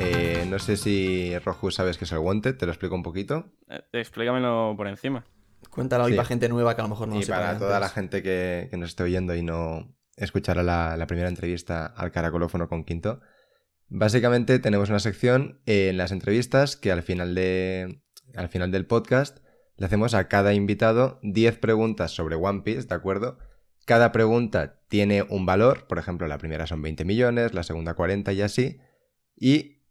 Eh, no sé si Roju sabes qué es el Wanted, te lo explico un poquito. Eh, explícamelo por encima. Cuéntalo hoy Sí. para gente nueva que a lo mejor no lo y sepa para toda la gente que, que nos esté oyendo y no escuchará la, la primera entrevista al caracolófono con Quinto, básicamente tenemos una sección en las entrevistas que al final, de, al final del podcast le hacemos a cada invitado 10 preguntas sobre One Piece, ¿de acuerdo? Cada pregunta tiene un valor, por ejemplo, la primera son 20 millones, la segunda 40 y así. Y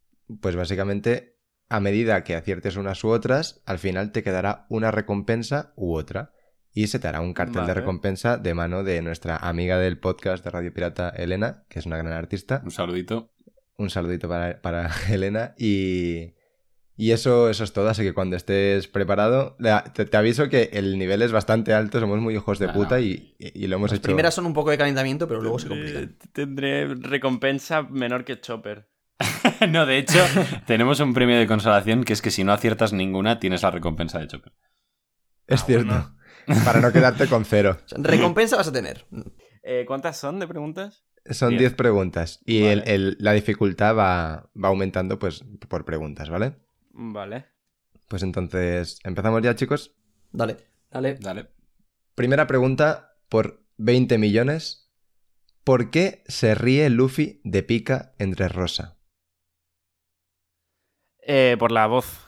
pues básicamente a medida que aciertes unas u otras, al final te quedará una recompensa u otra. Y se te hará un cartel de recompensa de mano de nuestra amiga del podcast de Radio Pirata, Elena, que es una gran artista. Un saludito. Un saludito para, para Elena. Y, y eso, eso es todo. Así que cuando estés preparado, te, te aviso que el nivel es bastante alto. Somos muy hijos de No, puta y, y- y lo hemos Las hecho. primeras son un poco de calentamiento, pero luego se complican. Eh, Tendré recompensa menor que Chopper. no, de hecho, tenemos un premio de consolación que es que si no aciertas ninguna, tienes la recompensa de Chopper. Es Ah, cierto. bueno. Para no quedarte con cero. O sea, recompensa vas a tener. Eh, ¿Cuántas son de preguntas? Son Diez. 10 preguntas. Y el- la dificultad va, va aumentando pues por preguntas, ¿vale? Vale. Pues entonces, ¿empezamos ya, chicos? Dale. Dale. Dale. Primera pregunta por 20 millones. ¿Por qué se ríe Luffy de pica entre Rosa? Eh, por la voz.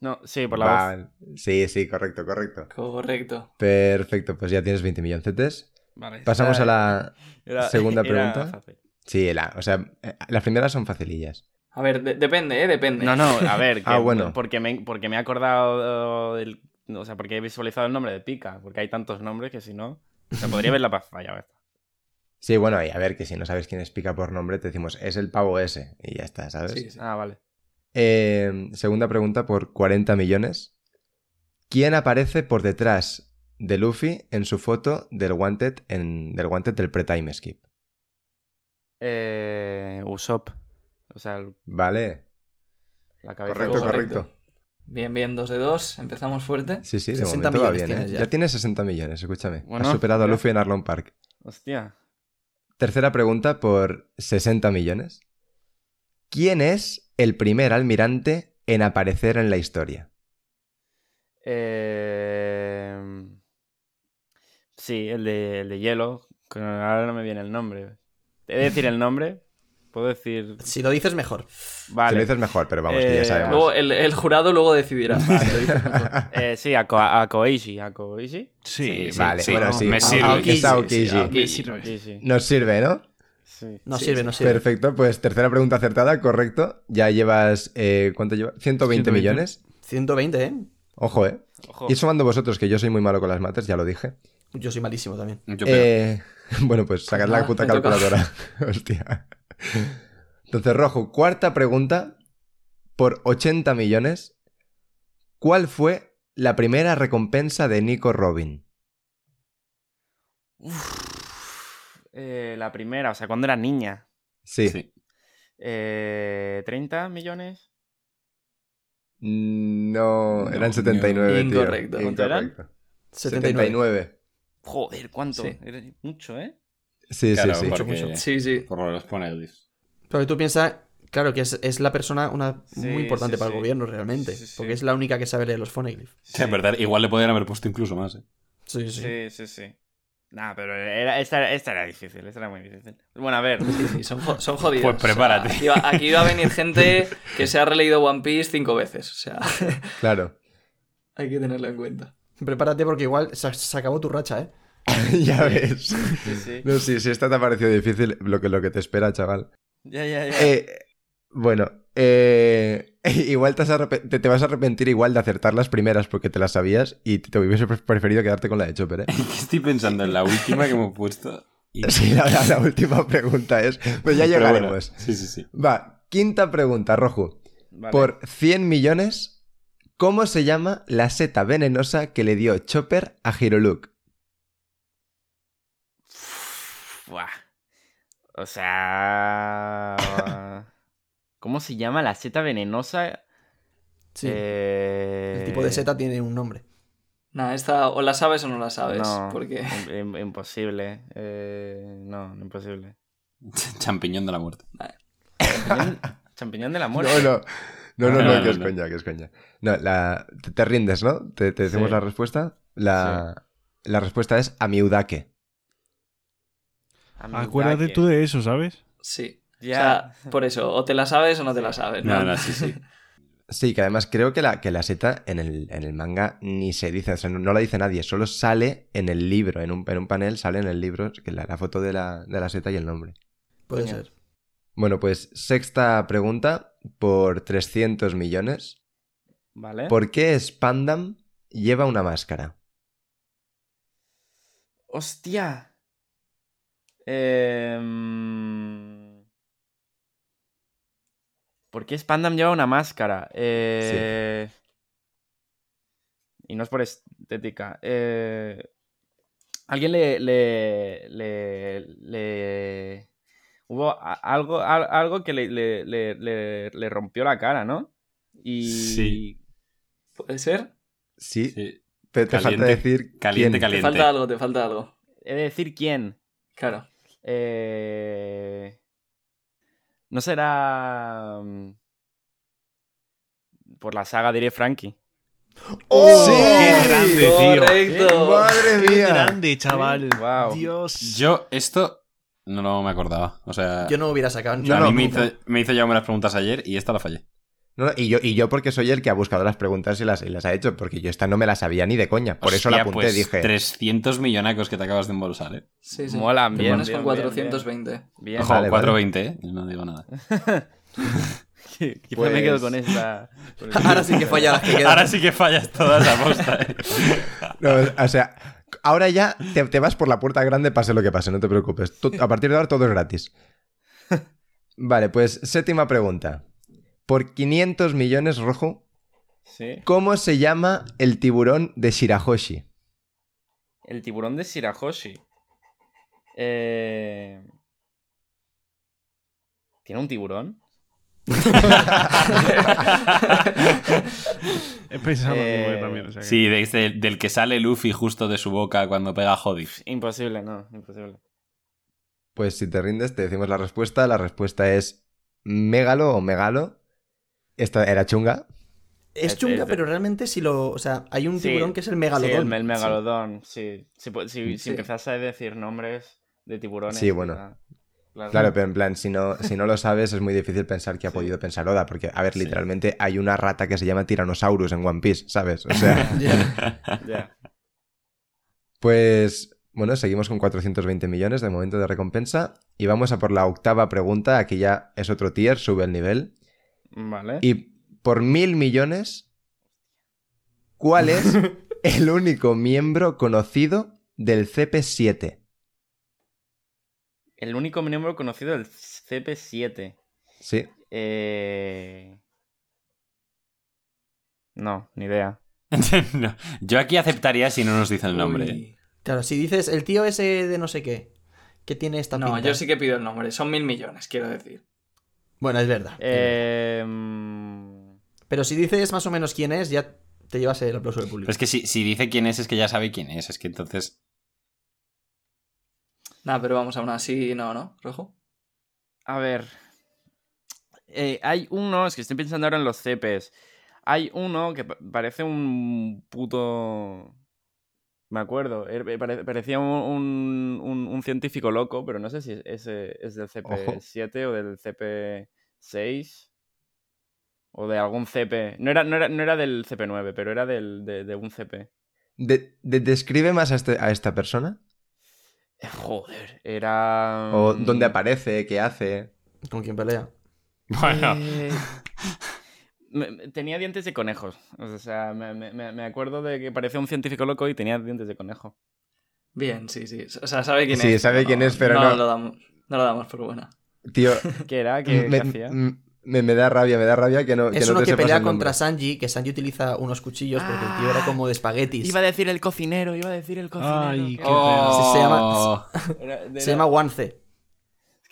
No, sí, por la voz. Sí, sí, correcto, correcto. Correcto. Perfecto, pues ya tienes 20 millones. Vale, Pasamos a la era- segunda era pregunta. fácil. Sí, la, o sea, eh, las primeras son facilillas. A ver, de- depende, ¿eh? Depende. No, no, a ver. que- Ah, bueno. Porque me, porque me he acordado del. O sea, porque he visualizado el nombre de Pica. Porque hay tantos nombres que si no. O sea, podría haberla pa- fallado esta. Sí, bueno, y a ver, que si no sabes quién es pica por nombre, te decimos, es el pavo ese. Y ya está, ¿sabes? Sí, sí. Ah, vale. Eh, segunda pregunta por 40 millones. ¿Quién aparece por detrás de Luffy en su foto del Wanted, en, del, wanted del pre-time skip? Eh, Usopp. O sea, el- Vale, la cabeza. correcto, correcto. Bien, bien, dos de dos. Empezamos fuerte. Sí, sí, de 60 momento va bien, ¿eh? Ya. ya. tienes 60 millones, escúchame. Bueno, Has superado a. Luffy en Arlong Park. Hostia. Tercera pregunta por 60 millones. ¿Quién es el primer almirante en aparecer en la historia? Eh... Sí, el de, el de hielo. Ahora no me viene el nombre. ¿He de decir el nombre? ¿Puedo decir...? Si lo dices mejor. Si Vale. lo dices mejor, pero vamos, que ya Eh, sabemos. Luego el, el jurado luego decidirá. si lo dices mejor. Eh, sí, a, Ko- a Koichi. ¿A Koichi? Sí, Sí, vale, sí, bueno, sí. me sirve. Nos sirve, ¿no? Sí. No Sí, sirve, sí. no sirve. Perfecto, pues tercera pregunta acertada, correcto. Ya llevas, eh, ¿cuánto llevas? 120 120. millones. 120, ¿eh? Ojo, ¿eh? Ojo. Y sumando vosotros, que yo soy muy malo con las mates, ya lo dije. Yo soy malísimo también. Yo creo. Eh, bueno, pues sacad la puta calculadora. Hostia. Entonces, Rojo, cuarta pregunta. Por 80 millones, ¿cuál fue la primera recompensa de Nico Robin? Eh, la primera, o sea, cuando era niña. Sí. Sí. Eh, ¿30 millones? No, No, eran 79. tío. Incorrecto. ¿Cuánto eran? Incorrecto. 79. 79. Joder, ¿cuánto? Sí. Era mucho, ¿eh? Sí, Claro, sí, sí. porque- Sí, sí. Por lo que los pone el. Pero tú piensas, claro, que es, es la persona una, Sí, muy importante sí, para sí. el gobierno realmente. Sí, sí, sí. Porque es la única que sabe leer los phoneglyphs. Sí, en verdad, igual le podrían haber puesto incluso más, ¿eh? Sí, sí. Sí, sí, sí. Nah, pero era, esta, esta era difícil, esta era muy difícil. Bueno, a ver. Son, son jodidos. Pues prepárate. O sea, aquí, va, aquí va a venir gente que se ha releído One Piece cinco veces. O sea, Claro. hay que tenerlo en cuenta. Prepárate porque igual se, se acabó tu racha, ¿eh? ya ves. Sí, sí. No, sí, si esta te ha parecido difícil, lo que, lo que te espera, chaval. Ya, ya, ya. Eh, bueno, eh, igual te, has arrepe- te, te vas a arrepentir igual de acertar las primeras porque te las sabías y te hubiese pre- preferido quedarte con la de Chopper, ¿eh? Estoy pensando en la última que hemos puesto. y- Sí, la, la- la última pregunta es... Pues ya Pero bueno, llegaremos. sí, sí, sí. Va, quinta pregunta, Rojo. Vale. Por 100 millones, ¿cómo se llama la seta venenosa que le dio Chopper a Hiroluk? O sea. ¿Cómo se llama la seta venenosa? Sí. Eh, El tipo de seta tiene un nombre. Nada, esta o la sabes o no la sabes. No, Porque im- im- imposible. Eh, no, imposible. Champiñón de la muerte. Champiñón, champiñón de la muerte. No, no. No, no, No, no, no, que es no. coña, que es coña. No, la, te, te rindes, ¿no? Te, te decimos Sí. la respuesta. La, la respuesta es Amiudake. Acuérdate tú de eso, ¿sabes? sí. Ya. O sea, por eso, o te la sabes o no te la sabes. No, no, sí, sí. Sí, que además creo que la, que la seta en el, en el manga ni se dice, o sea, no, no la dice nadie, solo sale en el libro, en un, en un panel sale en el libro que la, la foto de la, de la seta y el nombre. Puede ser. Bueno, pues sexta pregunta por 300 millones. Vale. ¿Por qué Spandam lleva una máscara? ¡Hostia! Em, ¿Por qué Spandam lleva una máscara? Eh, Y no es por estética. Eh, Alguien le, le, le, le- Hubo a- algo, al- algo que le, le- le- le- le rompió la cara, ¿no? Y. Sí. ¿Puede ser? Sí, Sí. pero te falta decir Caliente, quién. Te caliente. falta algo, te falta algo. He de decir quién. Claro. Eh... No será. mm, Por la saga diré Frankie. ¡Oh! Sí, qué grande, tío. Correcto. ¡Madre Qué mía! grande, chaval. Wow. Dios. Yo esto no me acordaba. O sea, Yo no hubiera sacado No, a no, mí me hizo, me hizo ya las preguntas ayer y esta la fallé. No, y, yo, y yo porque soy el que ha buscado las preguntas y las, y las ha hecho, porque yo esta no me la sabía ni de coña. Por eso la apunté, pues, dije. 300 millonacos que te acabas de embolsar, ¿eh? Sí, sí. Molan, Te bien, pones bien, con bien, 420. Bien. Ojo, Vale, vale. 420, ¿eh? No digo nada. Quizá Pues- me quedo con esta. con esta. Ahora sí que falla las que quedan. Ahora sí que fallas todas a posta, ¿eh? No, o sea, ahora ya te, te vas por la puerta grande, pase lo que pase, no te preocupes. Tú- a partir de ahora todo es gratis. Vale, pues séptima pregunta. Por 500 millones, Rojo, Sí. ¿cómo se llama el tiburón de Shirahoshi? El tiburón de Shirahoshi. Eh... ¿Tiene un tiburón? He pensado Eh, también. o sea que- Sí, de del que sale Luffy justo de su boca cuando pega a Jody. Imposible, no, imposible. Pues si te rindes, te decimos la respuesta. La respuesta es Megalo o Megalo. Esta era chunga. Es chunga, es de- pero realmente si lo. O sea, hay un Sí, tiburón que es el Sí, megalodón. el, el megalodón, sí. Si, si, Sí. a decir nombres de tiburones. Sí, bueno. Claro. Claro, pero en plan, si no, si no lo sabes, es muy difícil pensar que ha podido pensar Oda. Porque, a ver, Sí. literalmente hay una rata que se llama Tyrannosaurus en One Piece, ¿sabes? O sea. Ya. Ya. Pues bueno, seguimos con 420 millones de momento de recompensa y vamos a por la octava pregunta, aquí ya es otro tier, sube el nivel. Vale. Y por mil millones, ¿cuál es el único miembro conocido del CP7? El único miembro conocido del CP7. Sí, Eh... No, ni idea. No, Yo aquí aceptaría si no nos dice el nombre. Uy. Claro, si dices el tío ese de no sé qué, que tiene esta No, pinta. yo sí que pido el nombre. Son mil millones, quiero decir. Bueno, es verdad. Eh... mm, Pero si dices más o menos quién es, ya te llevas el aplauso del público. Pero es que si, si dice quién es, es que ya sabe quién es. Es que entonces. Nada, pero vamos, aún así, no, ¿no? Rojo. A ver. Eh, hay uno, es que estoy pensando ahora en los CPs. Hay uno que pa- parece un puto. Me acuerdo, er- pare- parecía un, un- un- un científico loco, pero no sé si ese es del CP7 o del CP6 o de algún CP. No era, no era, no era del CP9, pero era del, de, de un CP. De- de- ¿Describe más a, este- a esta persona? Eh, Joder, era. ¿O mm, dónde aparece? ¿Qué hace? ¿Con quién pelea? Bueno. Eh, me- tenía dientes de conejos. O sea, me, me- me- acuerdo de que parecía un científico loco y tenía dientes de conejo. Bien, sí, sí. O sea, sabe quién Sí, es. sabe pero quién es, pero no. Lo damos, no lo damos por buena. Tío, ¿Qué era? ¿Qué, me, qué hacía? me- me da rabia, me da rabia que no, que Es no uno te que pelea contra Sanji, que Sanji utiliza unos cuchillos porque el tío era como de espaguetis. Iba a decir el cocinero, iba a decir el cocinero. Ay, qué claro. Se Oh. Era- era- Se llama Wance.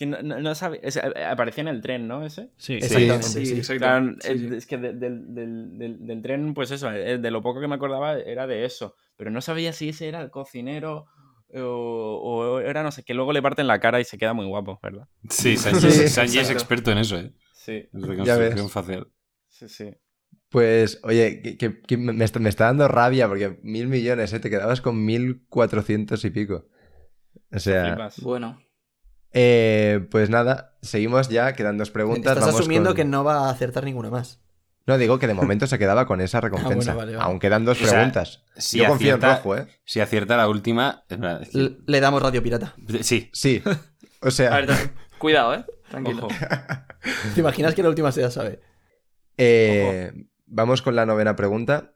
Es que no, no- no sabe. es- eh, aparecía en el tren, ¿no? Ese. Sí. Exactamente, Sí, sí. Claro, sí. es que de- del, del- del- del tren, pues eso, eh, de lo poco que me acordaba era de eso. Pero no sabía si ese era el cocinero o, o era no sé, que luego le parten la cara y se queda muy guapo, ¿verdad? Sí, Sanji, Sí, Sanji es experto en eso, ¿eh? Sí, reconstrucción ves. facial. sí, sí. Pues, oye, que, que- que me, está, me está dando rabia porque mil millones, ¿eh? Te quedabas con mil cuatrocientos y pico. O sea. Bueno. Eh, pues nada, seguimos ya, quedan dos preguntas. Estás vamos asumiendo con- que no va a acertar ninguna más. No, digo que de momento se quedaba con esa recompensa. vale, vale. Aún quedan dos O sea, preguntas. Si Yo confío en rojo, ¿eh? Si acierta la última. Le damos radio pirata. Sí. Sí. O A sea, ver, cuidado, ¿eh? Tranquilo. Ojo. ¿Te imaginas que la última se la sabe? eh, vamos con la novena pregunta.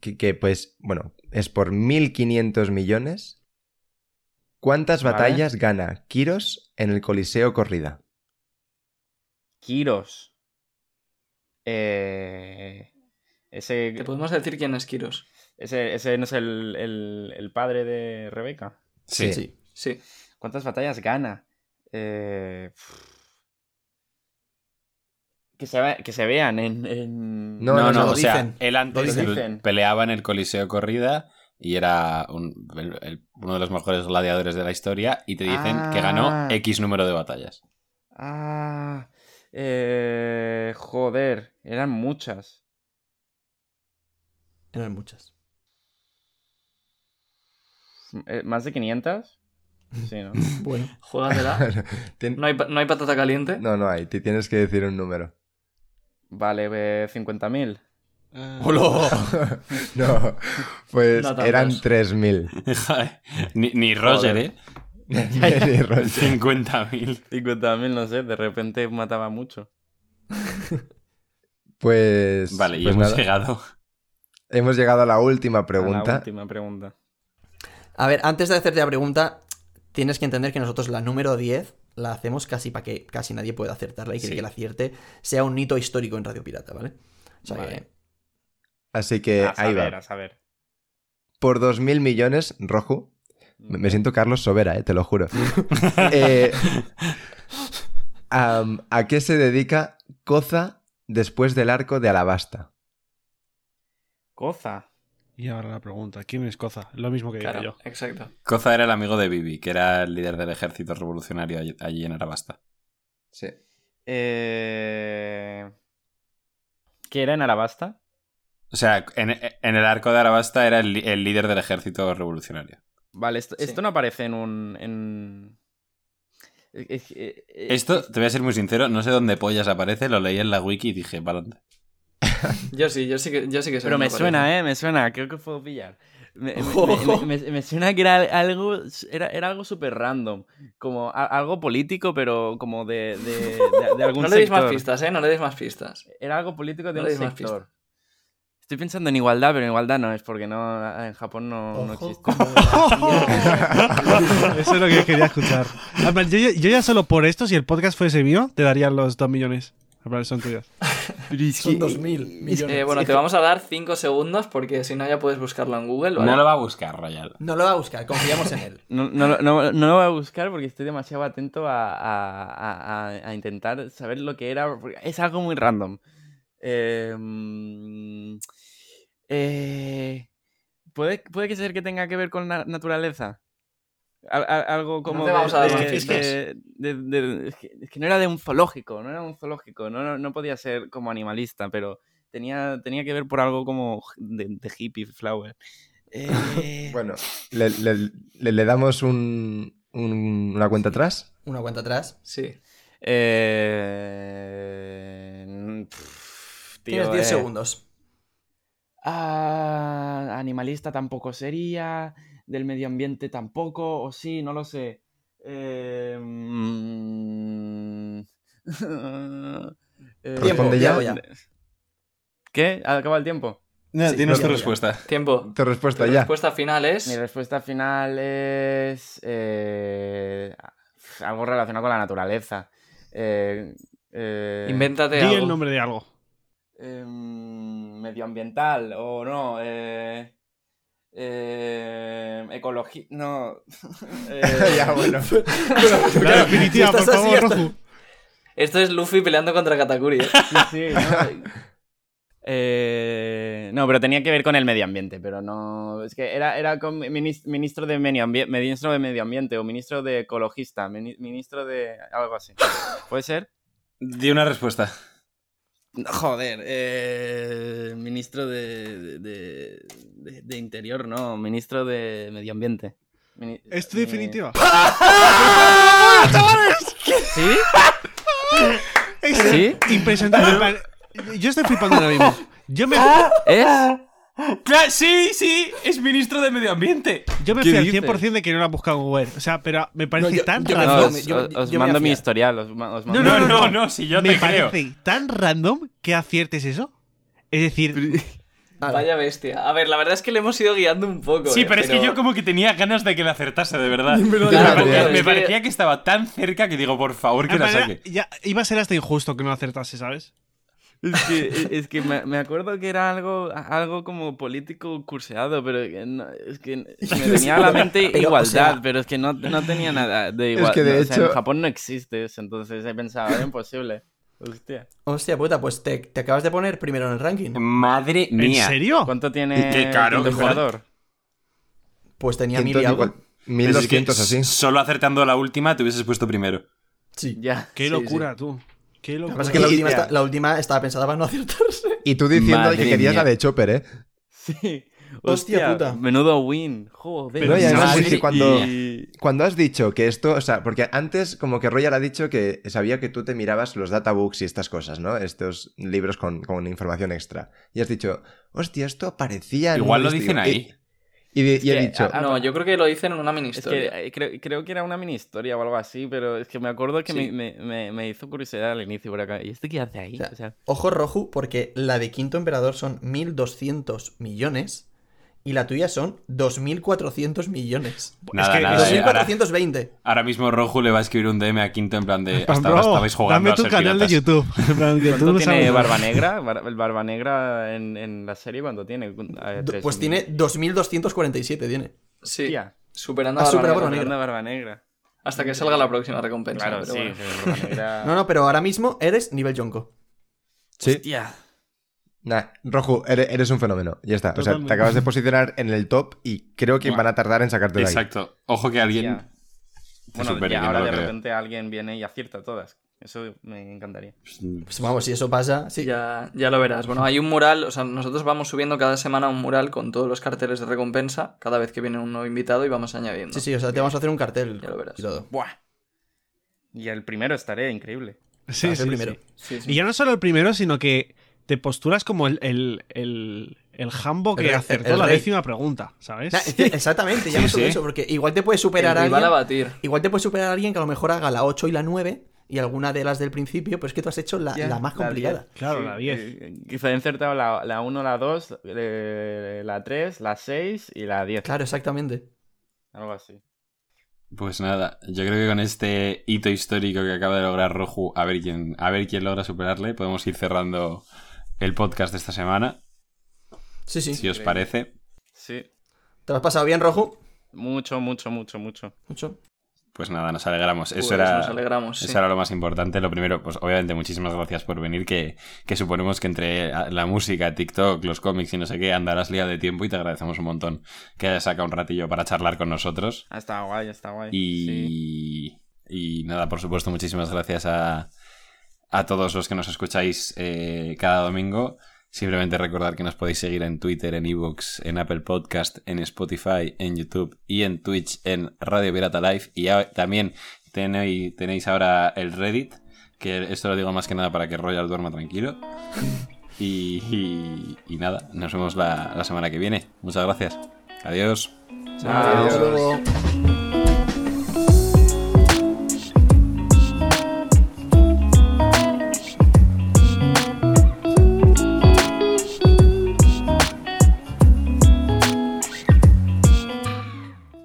Que, que, pues, bueno, es por 1.500 millones. ¿Cuántas Vale. batallas gana Kiros en el Coliseo Corrida? Kiros. Eh, ese, ¿Te podemos decir quién es Kiros? ese, ese no es el, el- el padre de Rebeca. Sí. Sí. Sí. ¿Cuántas batallas gana? Eh, que, se, ve- que se vean en... en- No, No, no, o sea, dicen. él antes dicen. peleaba en el Coliseo Corrida y era un- el- el- uno de los mejores gladiadores de la historia y te dicen que ganó Ah. X número de batallas. Ah, eh, joder, eran muchas. Eran muchas. Eh, ¿Más de 500? Sí, ¿no? Bueno. Juégatela. ¿No hay, ¿No hay patata caliente? No, no hay. Te tienes que decir un número. Vale, eh, 50.000. Ah, no, pues No tantos. eran 3.000. Joder, ni, ni Roger, Joder. ¿eh? Ni Roger. 50.000, 50.000. no sé, de repente mataba mucho. Pues. Vale, y pues hemos nada. llegado. Hemos llegado a la última A pregunta. La última pregunta. A ver, antes de hacerte la pregunta, tienes que entender que nosotros la número 10 la hacemos casi para que casi nadie pueda acertarla y que el Sí. que la acierte sea un hito histórico en Radio Pirata, ¿vale? O sea Vale. que. Así que a ahí saber, va. a saber. Por 2.000 millones, Rojo. Me siento Carlos Sobera, eh, te lo juro. Eh, ¿A qué se dedica Koza después del arco de Alabasta? Coza. Y ahora la pregunta, ¿quién es Koza? Lo mismo que digo Claro, yo. exacto. Koza era el amigo de Bibi, que era el líder del ejército revolucionario allí- allí en Arabasta. Sí. Eh... ¿Qué era en Arabasta? O sea, en, en el arco de Arabasta era el, líder del ejército revolucionario. Vale, esto, Sí. esto no aparece en un... En... Eh, eh, eh, Esto, te voy a ser muy sincero, no sé dónde pollas aparece, lo leí en la wiki y dije, ¿para dónde? Yo sí, yo sí que, yo sí que sé Pero me aparece. suena, ¿eh? Me suena, creo que puedo pillar. Me, me- me- me- me- me suena que era algo, era, era algo súper random. Como a- algo político, pero como de, de, de- de algún No le deis más pistas, ¿eh? No le deis más pistas. Era algo político de No un sector. Estoy pensando en igualdad, pero en igualdad no es porque no en Japón no, no Ojo, existe. como la- Eso es lo que quería escuchar. Plan, yo, yo ya solo por esto, si el podcast fuese mío, te daría los 2 millones. Son tuyos. Son 2.000 millones. Eh, bueno, te vamos a dar 5 segundos porque si no ya puedes buscarlo en Google, ¿vale? No lo va a buscar, Royal. No lo va a buscar, confiamos en él. No, no, lo- no, no lo voy a buscar porque estoy demasiado atento a, a- a- a- a intentar saber lo que era. Es algo muy random. Eh, mm, eh, ¿puede, puede que ser que tenga que ver con la naturaleza. Al- al- algo como. te vamos a dar de- más de- pistas. de- de- de- es, que, es que no era de un zoológico, no era un zoológico, no, no, no podía ser como animalista, pero tenía, tenía que ver por algo como de, de hippie flower. Eh, Bueno, ¿le, le- le- le damos un, un- una cuenta atrás? Una cuenta atrás. Sí. Eh, pff, tío, Tienes 10 eh, segundos. ah, animalista tampoco sería. Del medio ambiente tampoco. O sí, no lo sé. Eh, eh, Responde ya. ya. ¿Qué? ¿Acaba el tiempo? No, Sí, tienes tu ya. respuesta. Tiempo. Tu respuesta Tu ya. respuesta final Mi es... respuesta final es. eh, algo relacionado con la naturaleza. Eh, eh, Invéntate Di algo. el nombre de algo. Em, medioambiental o no. Eh, eh, ecología. No. eh, ya, bueno. La definitiva, por estás así, favor, hasta- Roju. Esto es Luffy peleando contra Katakuri. ¿eh? sí, no. Eh, no, pero tenía que ver con el medio ambiente, pero no. Es que era, era con minis- ministro de medio ambiente, ministro de medio ambiente o ministro de ecologista, mini- ministro de algo así. ¿Puede ser? Di una respuesta. Joder, eh, ministro de, de, de- de interior, no, ministro de medio ambiente. Mini- ¿Es tu mi- definitiva? ¿Sí? Es ¿Sí? impresionante. Yo estoy flipando ahora mismo. Yo me, ¿Es? Claro, sí, sí, es ministro de Medio Ambiente. yo me ¿Qué fui al dices? 100% de que no lo ha buscado en Google. O sea, pero me parece No, yo- tan yo me No, random. os, yo- mando mi historial. Os, os mando No, No, no, no, no. no, si yo me te creo. parece tan random que aciertes eso. Es decir. Vaya bestia. A ver, la verdad es que le hemos ido guiando un poco. Sí, ¿eh? pero es que yo como que tenía ganas de que le acertase, de verdad. Me parecía, claro, me es que- parecía que estaba tan cerca que digo, por favor, que la saque. ya iba a ser hasta injusto que no acertase, ¿sabes? Es que, es que me, me acuerdo que era algo, algo como político curseado, pero no- es que me venía a la mente Pero, o igualdad, sea- pero es que no, no tenía nada de igualdad. que de o sea, en hecho- Japón no existe eso, entonces he pensado, era imposible. Hostia. Hostia puta, pues te, te acabas de poner primero en el ranking. Madre ¿En mía. serio? ¿Cuánto tiene Qué caro, el emperador? Pues tenía mil y algo. cincuenta- Pero es que 1200 así. Solo acertando la última te hubieses puesto primero. Sí. Ya. Qué sí, locura, tú. Qué Lo que pasa es que la última, Hostia. está- la última estaba pensada para no acertarse. Y tú diciendo Madre que querías mía. la de Chopper, ¿eh? Sí. Hostia puta. Menudo win. Joder. Pero No, y además Madre es que cuando, cuando has dicho que esto, o sea, porque antes como que Royal ha dicho que sabía que tú te mirabas los databooks y estas cosas, ¿no? Estos libros con, con información extra. Y has dicho, hostia, esto aparecía Igual lo esto". dicen Y- ahí. Y, de- y he que, dicho, ah, No, yo creo que lo dicen en una mini Es que historia. eh, creo, creo que era una mini historia o algo así, pero es que me acuerdo que Sí. me, me, me, me hizo curiosidad al inicio por acá. ¿Y este qué hace ahí? O sea, O sea, Ojo rojo, porque la de Quinto Emperador son 1200 millones y la tuya son 2400 millones. Nada, que- nada. es- eh, ahora, 2420. ahora mismo Roju le va a escribir un DM a Quinto en plan de. Bro, Hasta ahora estabais jugando dame a tu ser canal de piratas". YouTube. En plan, que tú ¿Cuánto no tiene sabes. Barba Negra? Bar- El Barba Negra en, en la serie, ¿cuánto tiene? Eh, Pues mil. tiene 2247, tiene. Sí, Hostia, superando Ha a Barba superado Negra. Barba Negra. Hasta que salga la próxima recompensa. Claro, pero sí. bueno. sí, Barba Negra. No, no, pero ahora mismo eres nivel Yonko. sí, Hostia. Nah, Roju, eres, eres un fenómeno. Ya está. O sea, te acabas de posicionar en el top y creo que van a tardar en sacarte de ahí. Exacto. Ojo que alguien. Bueno, supere, ya que no ahora de creo. repente alguien viene y acierta todas. Eso me encantaría. Pues vamos, si eso pasa, sí. Ya, ya lo verás. Bueno, hay un mural, o sea, nosotros vamos subiendo cada semana un mural con todos los carteles de recompensa, cada vez que viene un nuevo invitado y vamos añadiendo. Sí, sí, o sea, te vamos a hacer un cartel. Ya lo verás. Y todo. Buah. Y el primero estaré increíble. Sí, ser sí, primero. sí. Sí, sí. Y ya no solo el primero, sino que te posturas como el, el, el, el jambo que acertó el la décima pregunta, ¿sabes? Nah, exactamente, ya Sí, solo sí. eso, porque igual te puede superar El a rival alguien. a batir. Igual te puede superar a alguien que a lo mejor haga la 8 y la 9 y alguna de las del principio, pero es que tú has hecho la, la más complicada. Claro, la 10. eh, Quizá he insertado la, la 1, la 2, eh, la 3, la 6 y la 10. Claro, exactamente. Algo así. Pues nada, yo creo que con este hito histórico que acaba de lograr Roju, a ver quién, a ver quién logra superarle, podemos ir cerrando el podcast de esta semana, Sí, sí. si os parece. Sí. ¿Te lo has pasado bien, Rojo? Mucho, mucho, mucho, mucho. Mucho. Pues nada, nos alegramos. Eso Pues era, nos alegramos, sí. eso era lo más importante. Lo primero, pues obviamente muchísimas gracias por venir, que, que suponemos que entre la música, TikTok, los cómics y no sé qué, andarás liado de tiempo y te agradecemos un montón que hayas sacado un ratillo para charlar con nosotros. Ah, está guay, está guay. Sí. Y nada, por supuesto, muchísimas gracias a, a todos los que nos escucháis eh, cada domingo. Simplemente recordar que nos podéis seguir en Twitter, en Evox, en Apple Podcast, en Spotify, en YouTube y en Twitch en Radio Pirata Live. Y ya también tenéis, tenéis ahora el Reddit, que esto lo digo más que nada para que Royal duerma tranquilo. Y, y- y nada, nos vemos la, la semana que viene. Muchas gracias. Adiós. Chao. Luego.